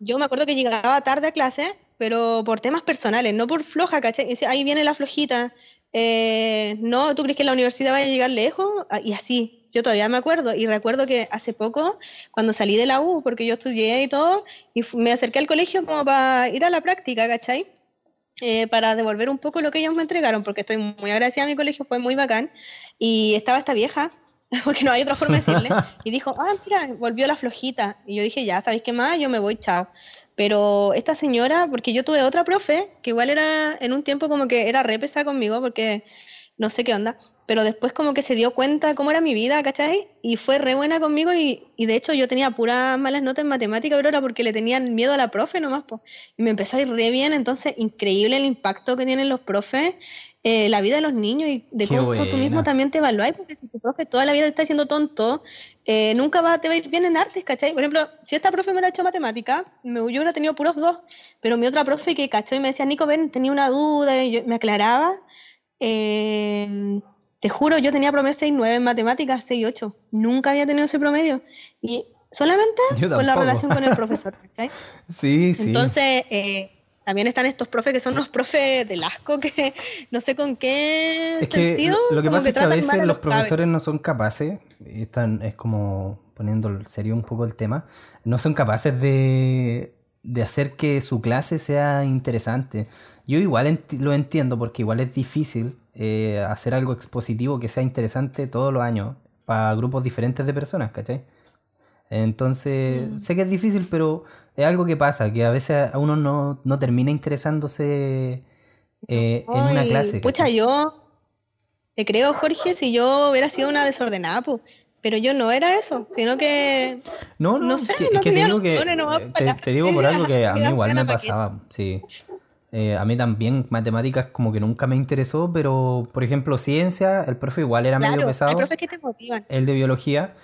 yo me acuerdo que llegaba tarde a clase, pero por temas personales, no por floja, ¿cachai? Y decía, ahí viene la flojita. Eh, no, ¿tú crees que la universidad va a llegar lejos? Ah, Y así, yo todavía me acuerdo. Y recuerdo que hace poco, cuando salí de la U, porque yo estudié y todo, y me acerqué al colegio como para ir a la práctica, ¿cachai? Eh, para devolver un poco lo que ellos me entregaron, porque estoy muy agradecida a mi colegio, fue muy bacán. Y estaba esta vieja, porque no hay otra forma de decirle, y dijo, ah, mira, volvió la flojita. Y yo dije, ya, ¿sabéis qué más? Yo me voy, chao. Pero esta señora, porque yo tuve otra profe, que igual era en un tiempo como que era re pesada conmigo, porque no sé qué onda, pero después como que se dio cuenta cómo era mi vida, ¿cachai? Y fue re buena conmigo y, de hecho yo tenía puras malas notas en matemática, pero era porque le tenían miedo a la profe nomás, po. Y me empezó a ir re bien, entonces increíble el impacto que tienen los profes, eh, la vida de los niños y de Qué cómo tú buena. mismo también te evaluáis, porque si tu profe toda la vida te está diciendo tonto, eh, nunca va, te va a ir bien en artes, ¿cachai? Por ejemplo, si esta profe me hubiera hecho matemática, me, yo hubiera tenido puros dos, pero mi otra profe que cachó y me decía, Nico, ven, tenía una duda, y yo, me aclaraba, eh, te juro, yo tenía promedio 6.9 en matemáticas, 6.8. Nunca había tenido ese promedio. Y solamente por la relación con el profesor, ¿cachai? Sí, sí. Entonces, eh, también están estos profes que son unos profes del asco que no sé con qué es sentido. lo, lo que pasa es que a veces a los profesores no son capaces, están, es como poniendo en serio un poco el tema, no son capaces de, de hacer que su clase sea interesante. Yo igual enti- lo entiendo porque igual es difícil eh, hacer algo expositivo que sea interesante todos los años para grupos diferentes de personas, ¿cachai? Entonces, Mm. sé que es difícil, pero es algo que pasa, que a veces a uno no, no termina interesándose eh, en una clase. Pucha, ¿cachai? yo te creo, Jorge, si yo hubiera sido una desordenada, po. pero yo no era eso, sino que No, no, No es sé, que, no es que te tenía digo que nomás eh, te, te digo por algo que a mí igual me pasaba, sí. Eh, a mí también matemáticas como que nunca me interesó, pero por ejemplo ciencia, el profe igual era medio hay pesado, profes que te motivan. el de biología,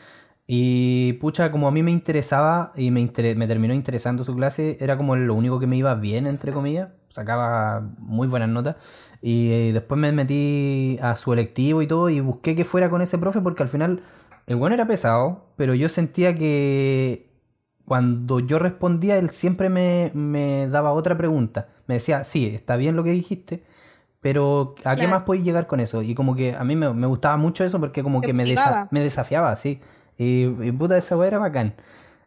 y pucha, como a mí me interesaba y me, inter- me terminó interesando su clase, era como lo único que me iba bien, entre comillas, sacaba muy buenas notas, y eh, después me metí a su electivo y todo, y busqué que fuera con ese profe, porque al final el bueno era pesado, pero yo sentía que cuando yo respondía, él siempre me, me daba otra pregunta. Me decía, sí, está bien lo que dijiste, pero ¿a qué Claro. más podéis llegar con eso? Y como que a mí me, me gustaba mucho eso porque como que me, desa- me desafiaba, sí. Y, y puta, esa weá era bacán.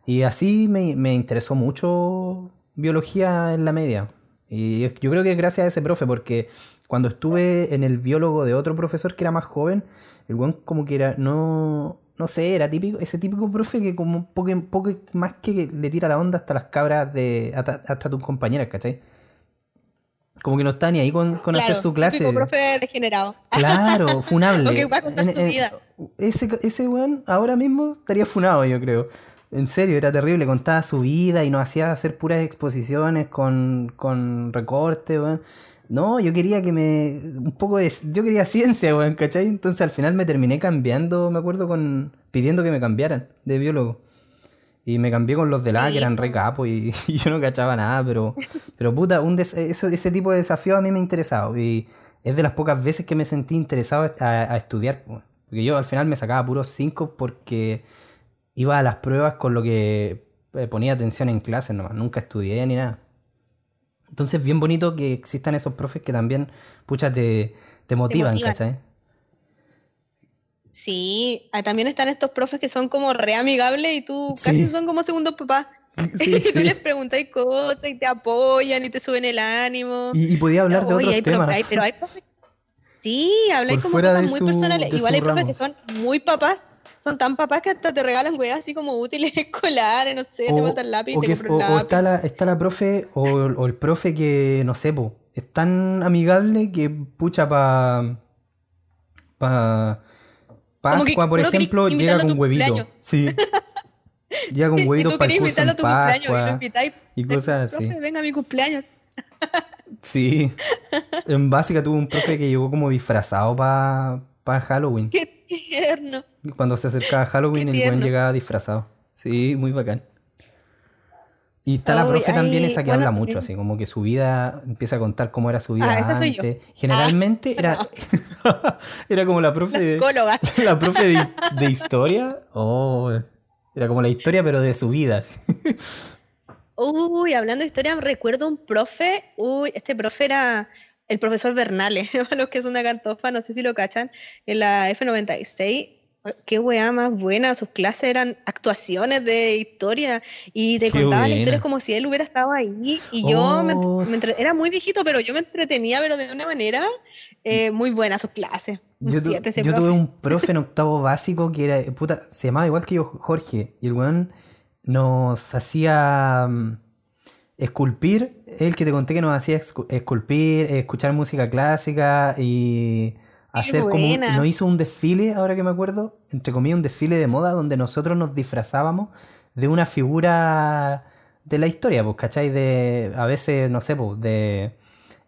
Y así me, me interesó mucho biología en la media. Y yo creo que gracias a ese profe, porque cuando estuve en el biólogo de otro profesor que era más joven, el weón como que era, no, no sé, era típico, ese típico profe que como poco, poco más que le tira la onda hasta las cabras de, hasta, hasta tus compañeras, ¿cachai? Como que no está ni ahí con, con hacer su clase. típico profe degenerado. Claro, funable. O que va a contar su vida. Ese, ese weón ahora mismo estaría funado, yo creo. En serio, era terrible. Contaba su vida y nos hacía hacer puras exposiciones con, con recortes, weón. No, yo quería que me. Un poco de. Yo quería ciencia, weón, ¿cachai? Entonces al final me terminé cambiando, me acuerdo, con. pidiendo que me cambiaran de biólogo. Y me cambié con los de la Sí, que eran re capos y, y yo no cachaba nada, pero, pero puta, un des- eso, ese tipo de desafío a mí me ha interesado. Y es de las pocas veces que me sentí interesado a, a estudiar. po. Porque yo al final me sacaba puros 5 porque iba a las pruebas con lo que eh, ponía atención en clase nomás. Nunca estudié ni nada. Entonces, bien bonito que existan esos profes que también, pucha, te, te motivan, motivan. ¿cachai? Sí, ah, también están estos profes que son como re amigables y tú Sí. casi son como segundos papás. Sí, y tú sí. les preguntas cosas y te apoyan y te suben el ánimo. Y, y podía hablar de Oye, otros hay pro- temas. hay- pero hay profes. Sí, habláis como cosas muy su- personales. Igual hay profes ramo. que son muy papás. Son tan papás que hasta te regalan weas así como útiles escolares, no sé, te el lápiz, o te que- o- un o lápiz. está la, está la profe o, o el profe que, no sé, po, es tan amigable que pucha pa... pa Pascua, por ejemplo, llega con huevito. Sí. Llega con huevitos para el curso en a tu cumpleaños y lo Pascua. Y cosas así. Profe, venga a mi cumpleaños. Sí. En básica tuve un profe que llegó como disfrazado para Halloween. Qué tierno. Cuando se acercaba Halloween, el buen llegaba disfrazado. Sí, muy bacán. Y está la profe también esa que bueno, habla mucho, sí. así como que su vida empieza a contar cómo era su vida Ah, yo. antes. Generalmente era, era como la profe La de, la profe de, de historia. Oh, era como la historia, pero de su vida. Uy, hablando de historia, recuerdo un profe. Uy, este profe era el profesor Bernales, los que son de Cantofa, no sé si lo cachan, en la F96. Qué weá más buena, sus clases eran actuaciones de historia y te contaban buena. historias como si él hubiera estado ahí y yo me, Oh, me entre- era muy viejito, pero yo me entretenía, pero de una manera eh, muy buena sus clases. Yo, tu- siete ese yo profe. tuve un profe en octavo básico que era, puta, se llamaba igual que yo, Jorge, y el weón nos hacía mm, esculpir, el que te conté que nos hacía escu- esculpir, escuchar música clásica y hacer como, un- nos hizo un desfile, ahora que me acuerdo, entre comillas, un desfile de moda donde nosotros nos disfrazábamos de una figura de la historia, pues, ¿cachai? De, a veces, no sé, pues, de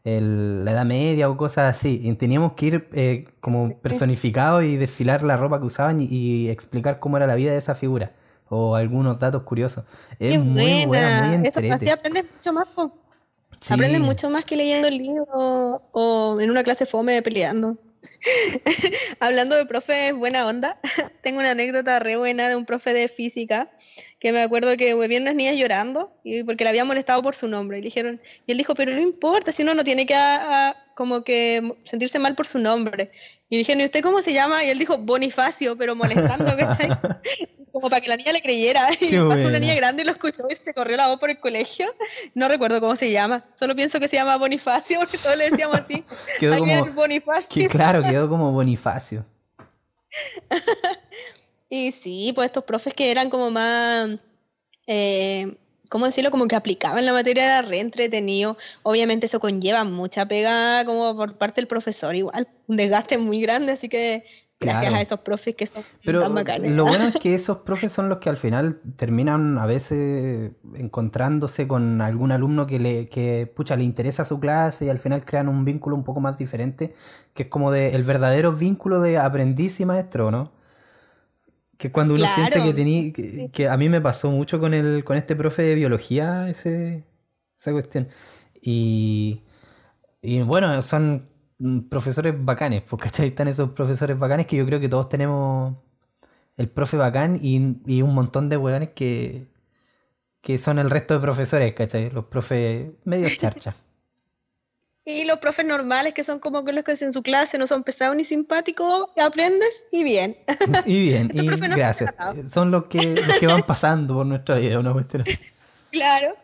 el- la Edad Media o cosas así. Y teníamos que ir eh, como personificados y desfilar la ropa que usaban y, y explicar cómo era la vida de esa figura. O algunos datos curiosos. Es Qué muy buena, muy Eso entrete. así aprendes mucho más, po. Sí. Aprendes mucho más que leyendo el libro o en una clase fome peleando. Hablando de profes buena onda, tengo una anécdota re buena de un profe de física que me acuerdo que vi unas niñas llorando y porque la había molestado por su nombre y le dijeron y él dijo pero no importa si uno no tiene que a- a- como que sentirse mal por su nombre y le dijeron ¿y usted cómo se llama? y él dijo Bonifacio pero molestando ¿cachai? Como para que la niña le creyera y pasó una niña grande y lo escuchó y se corrió la voz por el colegio no recuerdo cómo se llama solo pienso que se llama Bonifacio porque todos le decíamos así Quedó Ahí viene como- el Bonifacio Que claro, quedó como Bonifacio. Y sí, pues estos profes que eran como más, eh, ¿cómo decirlo? Como que aplicaban la materia, era re entretenido. Obviamente eso conlleva mucha pega como por parte del profesor, igual, un desgaste muy grande, así que gracias Claro. a esos profes que son Pero tan bacanes. lo bueno es que esos profes son los que al final terminan a veces encontrándose con algún alumno que le, que, pucha, le interesa su clase y al final crean un vínculo un poco más diferente, que es como de el verdadero vínculo de aprendiz y maestro, ¿no? Que cuando uno siente que tení, que, que a mí me pasó mucho con el, con este profe de biología, ese, esa cuestión. Y, y bueno, son profesores bacanes, porque están esos profesores bacanes que yo creo que todos tenemos el profe bacán y, y un montón de hueones que, que son el resto de profesores, ¿cachai? Los profes medio charcha. Y los profes normales que son como los que en su clase no son pesados ni simpáticos, aprendes y bien. Y bien, y no gracias. Son los que, los que van pasando por nuestra vida, una cuestión así. claro.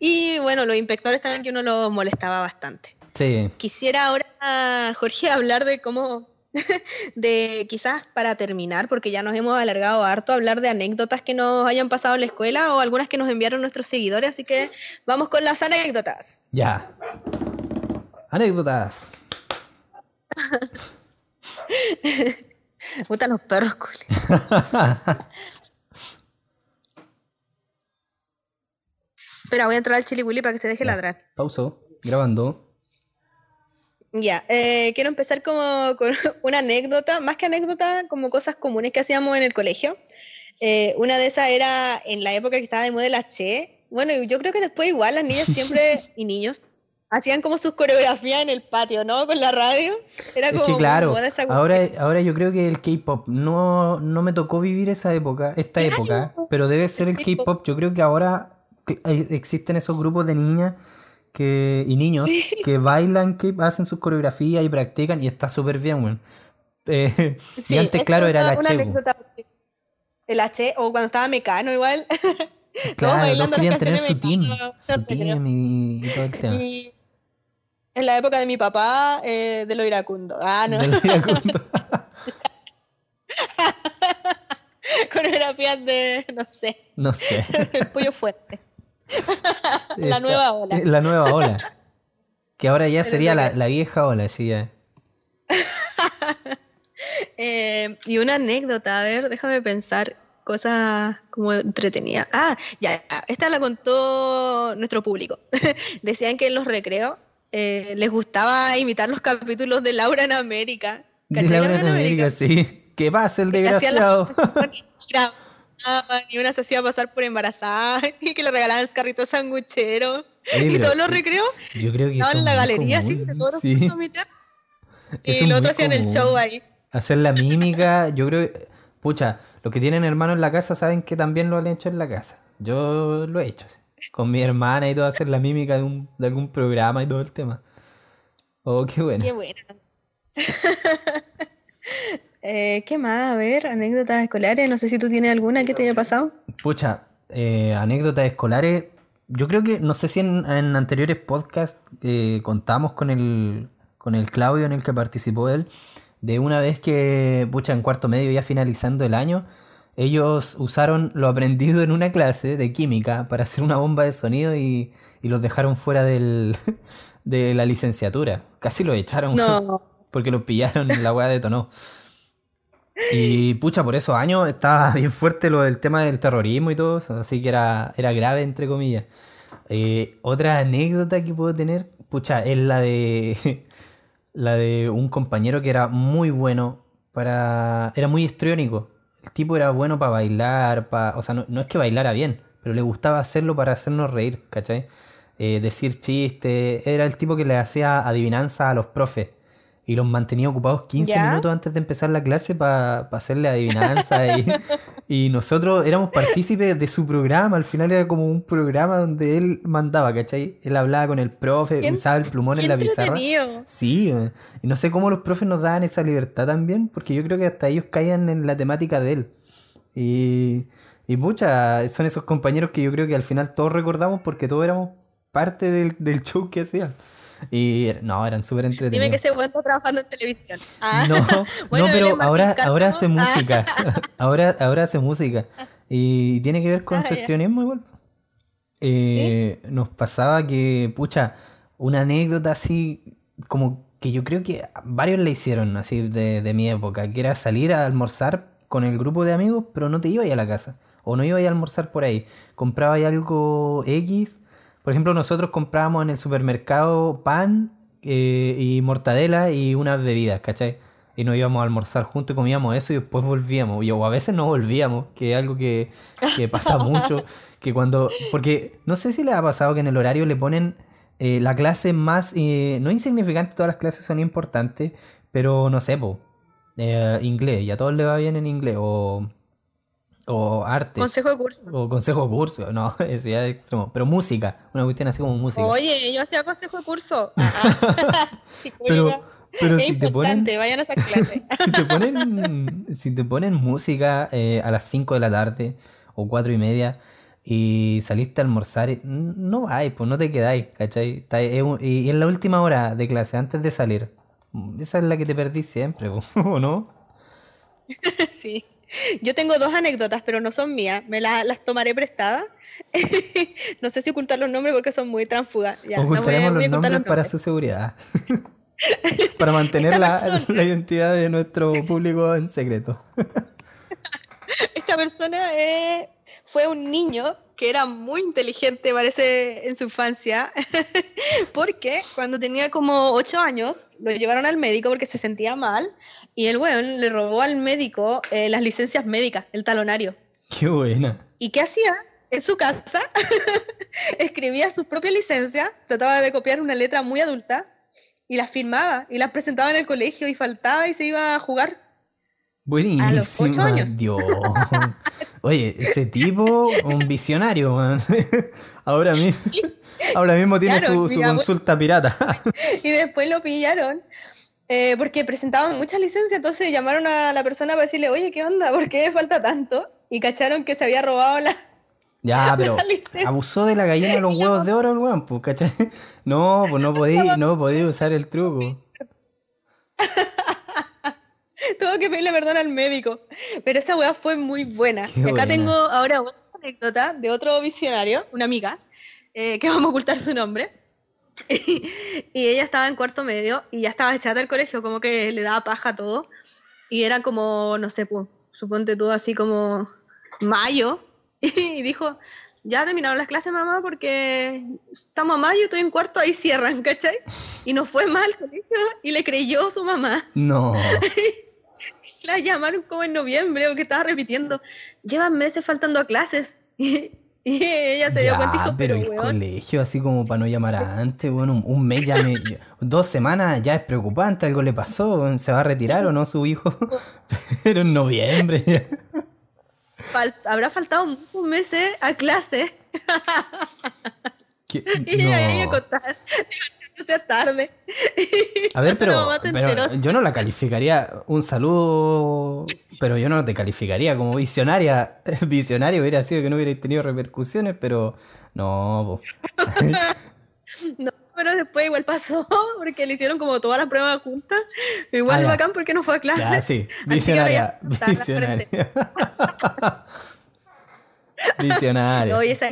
y bueno, los inspectores también que uno los molestaba bastante. Sí, Quisiera ahora, Jorge, hablar de cómo, de quizás para terminar, porque ya nos hemos alargado harto, hablar de anécdotas que nos hayan pasado en la escuela o algunas que nos enviaron nuestros seguidores, así que vamos con las anécdotas. ya. Anécdotas. Puta los perros, culi. Espera, voy a entrar al Chili Willy para que se deje ladrar. Pauso. Grabando. Ya, eh, quiero empezar como con una anécdota, más que anécdota, como cosas comunes que hacíamos en el colegio. Eh, una de esas era en la época que estaba de moda el H. Bueno, yo creo que después igual las niñas siempre, y niños, hacían como sus coreografías en el patio, ¿no? Con la radio. Era Es como que claro, moda esa ahora, ahora yo creo que el K-pop no, no me tocó vivir esa época, esta Claro. época, pero debe ser el. K-pop. Yo creo que ahora hay- existen esos grupos de niñas que, y niños que bailan, que hacen sus coreografías y practican y está súper bien, weón. Eh, y antes, es claro, era Chebu. anécdota. El H, o cuando estaba Mecano igual. Claro, bailando las querían tener canciones su team, su y, y todo el tema. Y en la época de mi papá, eh, de lo iracundo. Ah, no. De los iracundos. Coreografías de, no sé, No sé. el pollo fuerte. La nueva ola. eh, La nueva ola. Que ahora ya Pero sería la, la vieja ola, sí, ya. Eh, y una anécdota, a ver, déjame pensar, cosas como entretenidas. Ah, ya, esta la contó nuestro público. Decían que en los recreos eh, les gustaba imitar los capítulos de Laura en América. De ¿Cachai Laura en América, sí. Que pasa el desgraciado. Grababan y una se hacía pasar por embarazada y que le regalaban el carrito sanguchero. Oye, y todos los recreos Yo creo que estaban en la galería así, de todos los sí. mitad, Eso Y los otros hacían el show ahí. Hacer la mímica, yo creo que, pucha, los que tienen hermanos en la casa saben que también lo han hecho en la casa. Yo lo he hecho. sí. con mi hermana y todo, hacer la mímica de, un, de algún programa y todo el tema. Oh, qué bueno. Qué bueno. Eh, ¿Qué más? A ver, anécdotas escolares. No sé si tú tienes alguna que te haya pasado. Pucha, eh, anécdotas escolares. Yo creo que, no sé si en, en anteriores podcasts eh, contamos con el, con el Claudio en el que participó él, de una vez que, pucha, en cuarto medio, ya finalizando el año, ellos usaron lo aprendido en una clase de química para hacer una bomba de sonido y, y los dejaron fuera del, de la licenciatura. Casi lo echaron No. porque los pillaron, la weá detonó. Y pucha, por esos años estaba bien fuerte lo del tema del terrorismo y todo eso, así que era, era grave, entre comillas. Eh, otra anécdota que puedo tener, pucha, es la de la de un compañero que era muy bueno para. era muy histriónico. El tipo era bueno para bailar, para. O sea, no, no es que bailara bien, pero le gustaba hacerlo para hacernos reír, ¿cachai? Eh, decir chistes. Era el tipo que le hacía adivinanza a los profes. Y los mantenía ocupados 15 ¿Ya? minutos antes de empezar la clase para hacerle adivinanza. y, y nosotros éramos partícipes de su programa. Al final era como un programa donde él mandaba, ¿cachai? Él hablaba con el profe, usaba el plumón en la pizarra. Sí, eh, y no sé cómo los profes nos daban esa libertad también, porque yo creo que hasta ellos caían en la temática de él. Y, y pucha, son esos compañeros que yo creo que al final todos recordamos porque todos éramos parte del, del show que hacían. Y no, eran súper Dime que entretenidos. weón está trabajando en televisión. Ah. No, Bueno, no, pero ahora, Cárcamo. ahora hace Ah. música. ahora, ahora hace música. Y tiene que ver con Ah, su igual. Eh, Nos pasaba que, pucha, una anécdota así, como que yo creo que varios le hicieron así de, de mi época, que era salir a almorzar con el grupo de amigos, pero no te ibas a la casa. O no ibas a almorzar por ahí. Comprabas algo X. Por ejemplo, nosotros comprábamos en el supermercado pan eh, y mortadela y unas bebidas, ¿cachai? Y nos íbamos a almorzar juntos y comíamos eso y después volvíamos. Y, o a veces no volvíamos, que es algo que, que pasa mucho. Que cuando. Porque no sé si les ha pasado que en el horario le ponen eh, la clase más. eh, no insignificante, todas las clases son importantes, pero no sé, po. eh, inglés, y a todos les va bien en inglés. O. O artes. Consejo de curso. O consejo de curso, no, eso ya es extremo. Pero música, una cuestión así como música. Oye, yo hacía consejo de curso. Ah, ah. Pero- pero es si te ponen- vayan a esa clase. si te ponen si te ponen música eh, a las 5 de la tarde o 4 y media y saliste a almorzar, no vais, pues no te quedáis, ¿cachai? Y en la última hora de clase, antes de salir, esa es la que te perdí siempre, ¿o no? Sí. Yo tengo dos anécdotas, pero no son mías. Me la- las tomaré prestadas. no sé si ocultar los nombres porque son muy transfugas. Ya, no voy a- Ocultaremos voy a los ocultar nombres para su seguridad. para mantener la identidad de nuestro público en secreto. Esta persona eh, fue un niño que era muy inteligente, parece, en su infancia, porque cuando tenía como 8 años lo llevaron al médico porque se sentía mal y el weón le robó al médico eh, las licencias médicas, el talonario. Qué buena. ¿Y qué hacía? En su casa escribía sus propias licencias, trataba de copiar una letra muy adulta y las firmaba y las presentaba en el colegio y faltaba y se iba a jugar. Buenísima. A los ocho años. Dios. Oye, ese tipo, un visionario, man. Ahora mismo, ahora mismo tiene Claro, su, su consulta pirata. Y después lo pillaron eh, porque presentaban muchas licencias, entonces llamaron a la persona para decirle, oye, ¿qué onda? ¿Por qué falta tanto? Y cacharon que se había robado la... Ya, pero La abusó de la gallina de los huevos de oro el weón, pues, ¿cachai? No, pues no podí, no podí usar el truco. Tuvo que pedirle perdón al médico. Pero esa weá fue muy buena. Qué y acá buena. tengo ahora otra anécdota de otro visionario, una amiga, eh, que vamos a ocultar su nombre. Y ella estaba en cuarto medio y ya estaba chata del colegio, como que le daba paja a todo. Y era como, no sé, pues, suponte tú así como mayo. Y dijo, ya terminaron las clases, mamá, porque estamos a mayo, estoy en cuarto, ahí cierran, ¿cachai? Y no fue mal al colegio y le creyó su mamá. No. La llamaron como en noviembre, porque estaba repitiendo, llevan meses faltando a clases. Y, ella se dio Ya, cuenta y dijo, pero pero, el weón, colegio, así como para no llamar antes, bueno, un, un mes ya me- dos semanas ya es preocupante, algo le pasó, se va a retirar o no su hijo, pero en noviembre. fal- habrá faltado un mes eh, a clase ¿Qué? y ella iba a No. contar levantándose tarde. A ver, pero, pero yo no la calificaría un saludo, pero yo no te calificaría como visionaria. Visionario hubiera sido que no hubiera tenido repercusiones, pero no. No, pero después igual pasó porque le hicieron como todas las pruebas juntas. Igual Ah, bacán porque no fue a clase. Ya, sí, visionaria, visionaria. Visionaria. Esa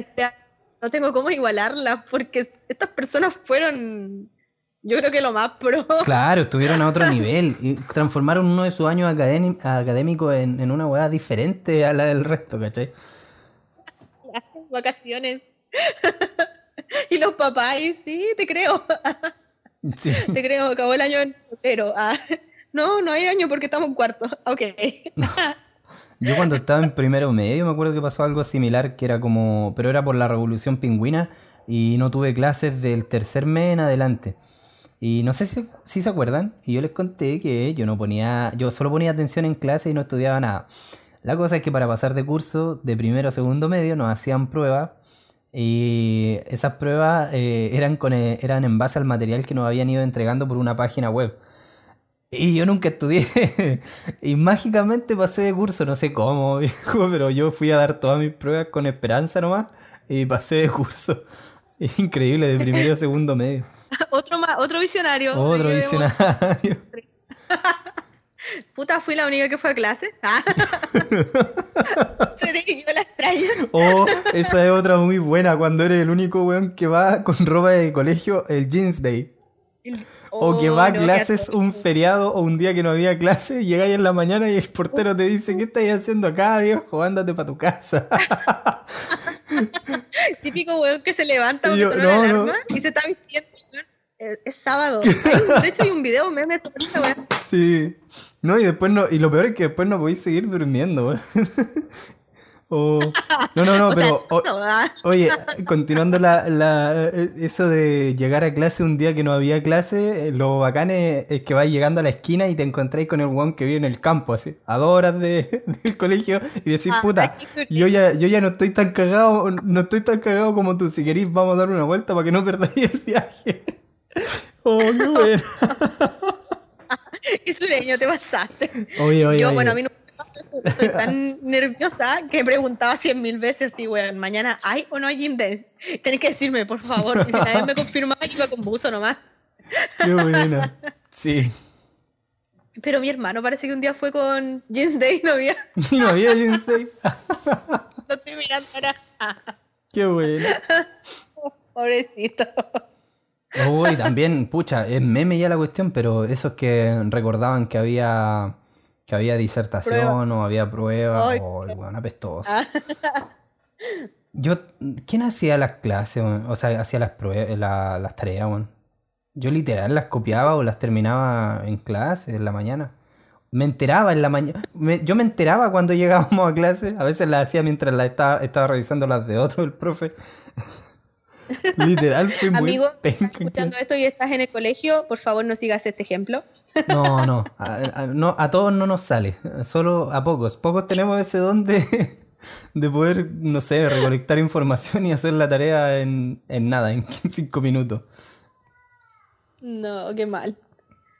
no tengo cómo igualarla porque estas personas fueron, yo creo que lo más pro. Claro, estuvieron a otro nivel y transformaron uno de sus años académi- académicos en, en una weá diferente a la del resto, ¿cachai? Vacaciones. y los papás, y sí, te creo, Sí. te creo, acabó el año en febrero. Ah, no, no hay año porque estamos en cuarto. Ok. Yo cuando estaba en primero medio me acuerdo que pasó algo similar, que era como, pero era por la revolución pingüina y no tuve clases del tercer mes en adelante. Y no sé si, si se acuerdan, y yo les conté que yo no ponía, yo solo ponía atención en clase y no estudiaba nada. La cosa es que para pasar de curso de primero a segundo medio nos hacían pruebas y esas pruebas eh, eran, con, eh, eran en base al material que nos habían ido entregando por una página web. Y yo nunca estudié. y mágicamente pasé de curso, no sé cómo, viejo, pero yo fui a dar todas mis pruebas con esperanza nomás y pasé de curso. Increíble, de primero a segundo medio. otro más, otro visionario. Otro visionario. Puta, fui la única que fue a clase. Seré que yo la extraño. O esa es otra muy buena, cuando eres el único weón que va con ropa de colegio el Jeans Day. O que va a no, clases un feriado o un día que no había clase, llegáis en la mañana y el portero te dice, ¿qué estáis haciendo acá, viejo? Ándate para tu casa. Típico weón que se levanta Y porque suena no, la no. y se está vistiendo. Eh, Es sábado. Hay- de hecho, hay un video meme sobre esta weón. Sí. No, y después no, y lo peor es que después no podéis seguir durmiendo, weón. O- no, no, no, O sea, pero o- ah. oye, continuando la, la- eso de llegar a clase un día que no había clase, lo bacán es, es que vais llegando a la esquina y te encontráis con el weón que vive en el campo, así, a dos horas de- del colegio, y decís, Ah, puta, yo ya, yo ya no estoy tan cagado, no estoy tan cagado como tú, si queréis vamos a dar una vuelta para que no perdáis el viaje. Oh, qué bueno. Qué sureño te pasaste. Oye, oye, Yo, oye. bueno, a mí no me pasa eso, soy tan nerviosa que preguntaba cien mil veces si, weón, mañana hay o no hay gym dance. Tenés que decirme, por favor. Y si nadie me confirmaba, iba con buzo nomás. Qué buena. Sí. Pero mi hermano parece que un día fue con Jeans Day, no había. Y no había Jeans Day. Lo estoy mirando ahora. Qué buena. Pobrecito. Uy, también, pucha, es meme ya la cuestión, pero esos que recordaban que había que había disertación o había prueba Ay. o bueno, apestoso. Yo, ¿quién hacía las clases? weón? O sea, hacía las pruebas, la- las tareas, weón? Yo literal las copiaba o las terminaba en clase en la mañana. Me enteraba en la mañana. yo me enteraba cuando llegábamos a clase. A veces las hacía mientras la estaba, estaba revisando las de otro, el profe. Literal, fui muy Amigo, estás escuchando esto y estás en el colegio, por favor no sigas este ejemplo. No, no a, a- no. a todos no nos sale. Solo a pocos. Pocos tenemos ese don de, de poder, no sé, recolectar información y hacer la tarea en, en nada, en cinco minutos. No, qué mal.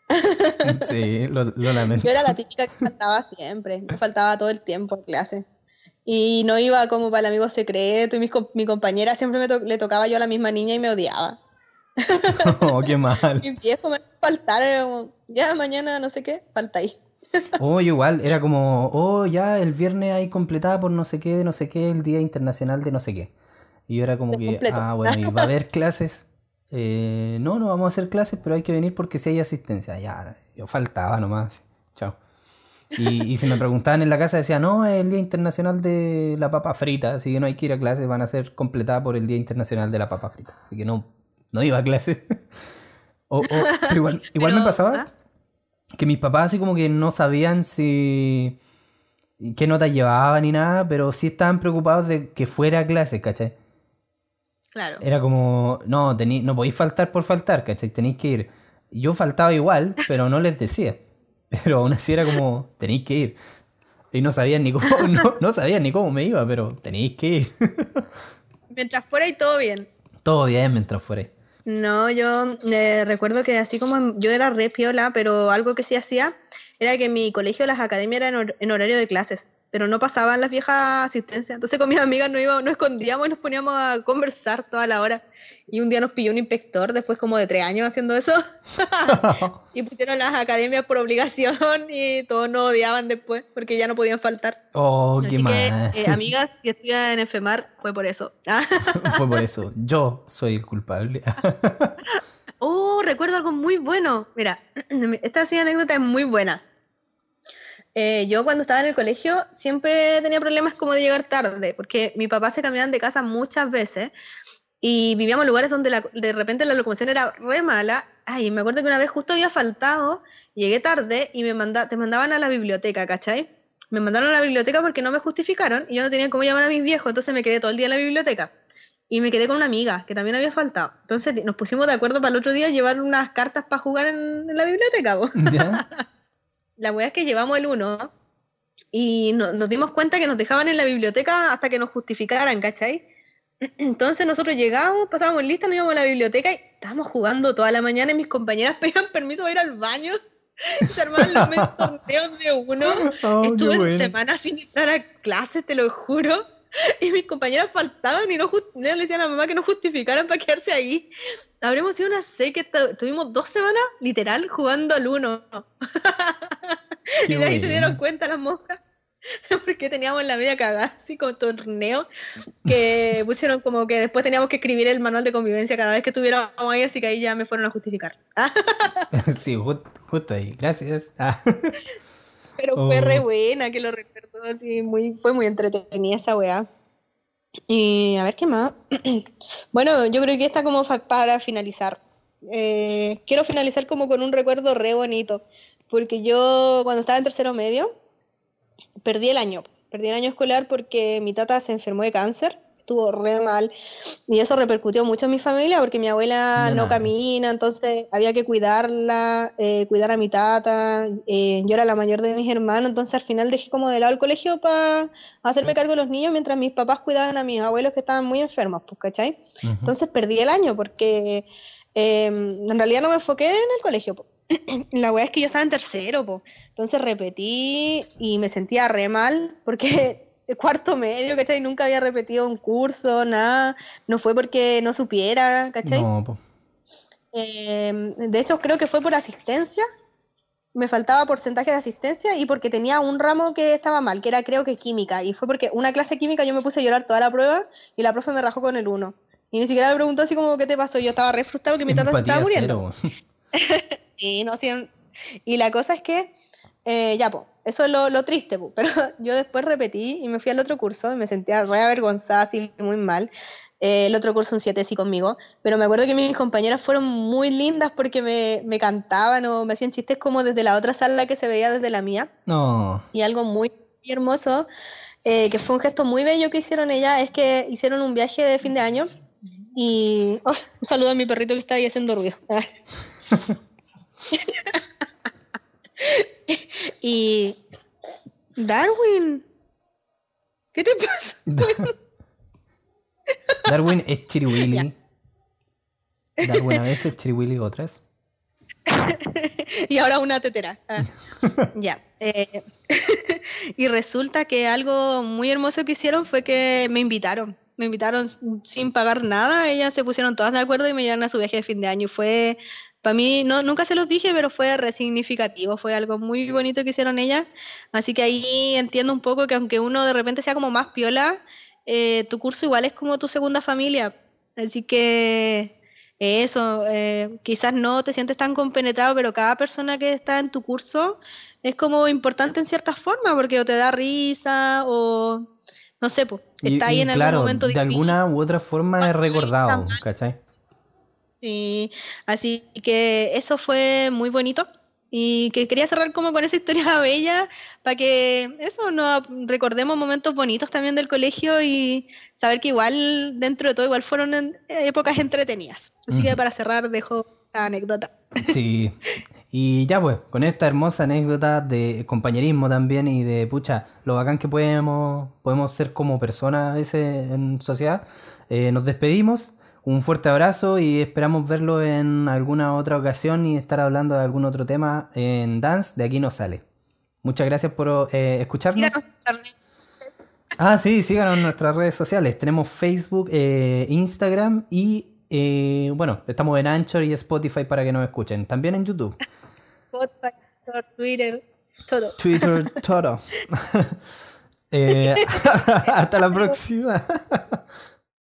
Sí, lo, lo lamento. Yo era la típica que faltaba siempre. Yo faltaba todo el tiempo en clase. Y no iba como para el amigo secreto. Y mis mi compañera siempre me to- le tocaba yo a la misma niña y me odiaba. Oh, qué mal. Mi viejo me faltara, como, ya mañana no sé qué, falta ahí. Oh, igual, era como, oh, ya el viernes hay completada por no sé qué, no sé qué, el Día Internacional de no sé qué. Y yo era como que, completo. ah, bueno, ¿y va a haber clases? Eh, no, no vamos a hacer clases, pero hay que venir porque si hay asistencia. Ya, yo faltaba nomás. Chao. Y, y si me preguntaban en la casa, decía, no, es el Día Internacional de la Papa Frita, así que no hay que ir a clases, van a ser completadas por el Día Internacional de la Papa Frita. Así que no, no iba a clases. O- o- pero igual, igual me pasaba ¿ah? que mis papás así como que no sabían si qué notas llevaba ni nada, pero sí estaban preocupados de que fuera a clases, ¿cachai? Claro. Era como, no, tení, no podéis faltar por faltar, ¿cachai? Tenéis que ir. Yo faltaba igual, pero no les decía. Pero aún así era como, tenéis que ir. Y no sabían ni cómo, no, no sabían ni cómo me iba, pero tenéis que ir. Mientras fuera y todo bien. Todo bien mientras fuera. No, yo eh, recuerdo que así como yo era re piola, pero algo que sí hacía era que en mi colegio las academias eran en, hor- en horario de clases, pero no pasaban las viejas asistencias. Entonces con mis amigas nos, íbamos, nos escondíamos y nos poníamos a conversar toda la hora. Y un día nos pilló un inspector después como de tres años haciendo eso. y pusieron las academias por obligación y todos nos odiaban después porque ya no podían faltar. Oh, qué Así que, mal. eh, amigas, si estudian en EFEMAR, fue por eso. Fue por eso. Yo soy el culpable. Oh, recuerdo algo muy bueno. Mira, esta anécdota es muy buena. Eh, yo cuando estaba en el colegio siempre tenía problemas como de llegar tarde, porque mi papá se cambiaban de casa muchas veces y vivíamos en lugares donde la- de repente la locomoción era re mala. Ay, me acuerdo que una vez justo había faltado, llegué tarde y me manda, te mandaban a la biblioteca, ¿cachai? Me mandaron a la biblioteca porque no me justificaron y yo no tenía cómo llamar a mis viejos, entonces me quedé todo el día en la biblioteca. Y me quedé con una amiga que también había faltado. Entonces nos pusimos de acuerdo para el otro día llevar unas cartas para jugar en, en la biblioteca. ¿Ya? La weá es que llevamos el 1 y no- nos dimos cuenta que nos dejaban en la biblioteca hasta que nos justificaran, ¿cachai? Entonces nosotros llegábamos, pasábamos lista, nos íbamos a la biblioteca y estábamos jugando toda la mañana y mis compañeras pedían permiso para ir al baño. Y se armaban los torneos de uno. Oh, Estuve bueno. semanas sin entrar a clases, te lo juro. Y mis compañeras faltaban y no, just- le decían a la mamá que no justificaran para quedarse ahí. Habremos sido una tu- tuvimos dos semanas literal jugando al uno. Y de ahí se dieron cuenta las moscas. Porque teníamos la media cagada, así como torneo, que pusieron como que después teníamos que escribir el manual de convivencia cada vez que estuviéramos ahí, así que ahí ya me fueron a justificar. Ah, Sí, ju- justo ahí. Gracias. Pero fue Oh. re buena, que lo recuerdo así, muy, fue muy entretenida esa weá. Y a ver qué más. bueno, yo creo que está como para finalizar. Eh, quiero finalizar como con un recuerdo re bonito, porque yo cuando estaba en tercero medio, perdí el año. Perdí el año escolar porque mi tata se enfermó de cáncer, estuvo re mal. Y eso repercutió mucho en mi familia porque mi abuela no camina, entonces había que cuidarla, eh, cuidar a mi tata. eh, yo era la mayor de mis hermanos, entonces al final dejé como de lado el colegio para hacerme cargo de los niños mientras mis papás cuidaban a mis abuelos que estaban muy enfermos, pues, ¿cachai? Entonces perdí el año porque eh, en realidad no me enfoqué en el colegio. po. La weá es que yo estaba en tercero, po. entonces repetí y me sentía re mal porque cuarto medio, ¿cachai? Nunca había repetido un curso, nada. No fue porque no supiera, ¿cachai? No, po. Eh, de hecho, creo que fue por asistencia. Me faltaba porcentaje de asistencia y porque tenía un ramo que estaba mal, que era creo que química. Y fue porque una clase de química yo me puse a llorar toda la prueba y la profe me rajó con el 1. Y ni siquiera me preguntó así como, ¿qué te pasó? Yo estaba re frustrado que mi tata se estaba muriendo. Sí, no, sí, Y la cosa es que, eh, ya, po, eso es lo, lo triste, pero yo después repetí y me fui al otro curso y me sentía re avergonzada, así muy mal. Eh, el otro curso un 7 sí conmigo, pero me acuerdo que mis compañeras fueron muy lindas porque me, me cantaban o me hacían chistes como desde la otra sala que se veía desde la mía. No. Y algo muy hermoso, eh, que fue un gesto muy bello que hicieron ellas, es que hicieron un viaje de fin de año y oh, un saludo a mi perrito que está ahí haciendo ruido. y Darwin, ¿qué te pasa? Darwin es chiriwili. Darwin a veces, chiriwili otras. y ahora una tetera. Ah, ya. eh, y resulta que algo muy hermoso que hicieron fue que me invitaron. Me invitaron sin pagar nada. Ellas se pusieron todas de acuerdo y me llevaron a su viaje de fin de año. Y fue, para mí, no, nunca se los dije, pero fue re significativo. Fue algo muy bonito que hicieron ellas. Así que ahí entiendo un poco que aunque uno de repente sea como más piola, eh, tu curso igual es como tu segunda familia. Así que eso, eh, quizás no te sientes tan compenetrado, pero cada persona que está en tu curso es como importante en cierta forma, porque o te da risa o no sé, pues, Y- está ahí y en claro, algún momento de difícil. alguna u otra forma es recordado. ¿cachai? Sí, así que eso fue muy bonito y que quería cerrar como con esa historia bella para que eso nos recordemos momentos bonitos también del colegio y saber que igual dentro de todo igual fueron en- épocas entretenidas. Así que para cerrar dejo esa anécdota. Sí. Y ya pues, con esta hermosa anécdota de compañerismo también y de pucha, lo bacán que podemos, podemos ser como personas a veces en sociedad, eh, nos despedimos. Un fuerte abrazo y esperamos verlo en alguna otra ocasión y estar hablando de algún otro tema en Dance. De aquí no sale. Muchas gracias por eh, escucharnos. Ah, sí, síganos en nuestras redes sociales. Tenemos Facebook, eh, Instagram y, eh, bueno, estamos en Anchor y Spotify para que nos escuchen. También en YouTube, Spotify, Twitter, todo. Twitter, todo. Eh, hasta la próxima.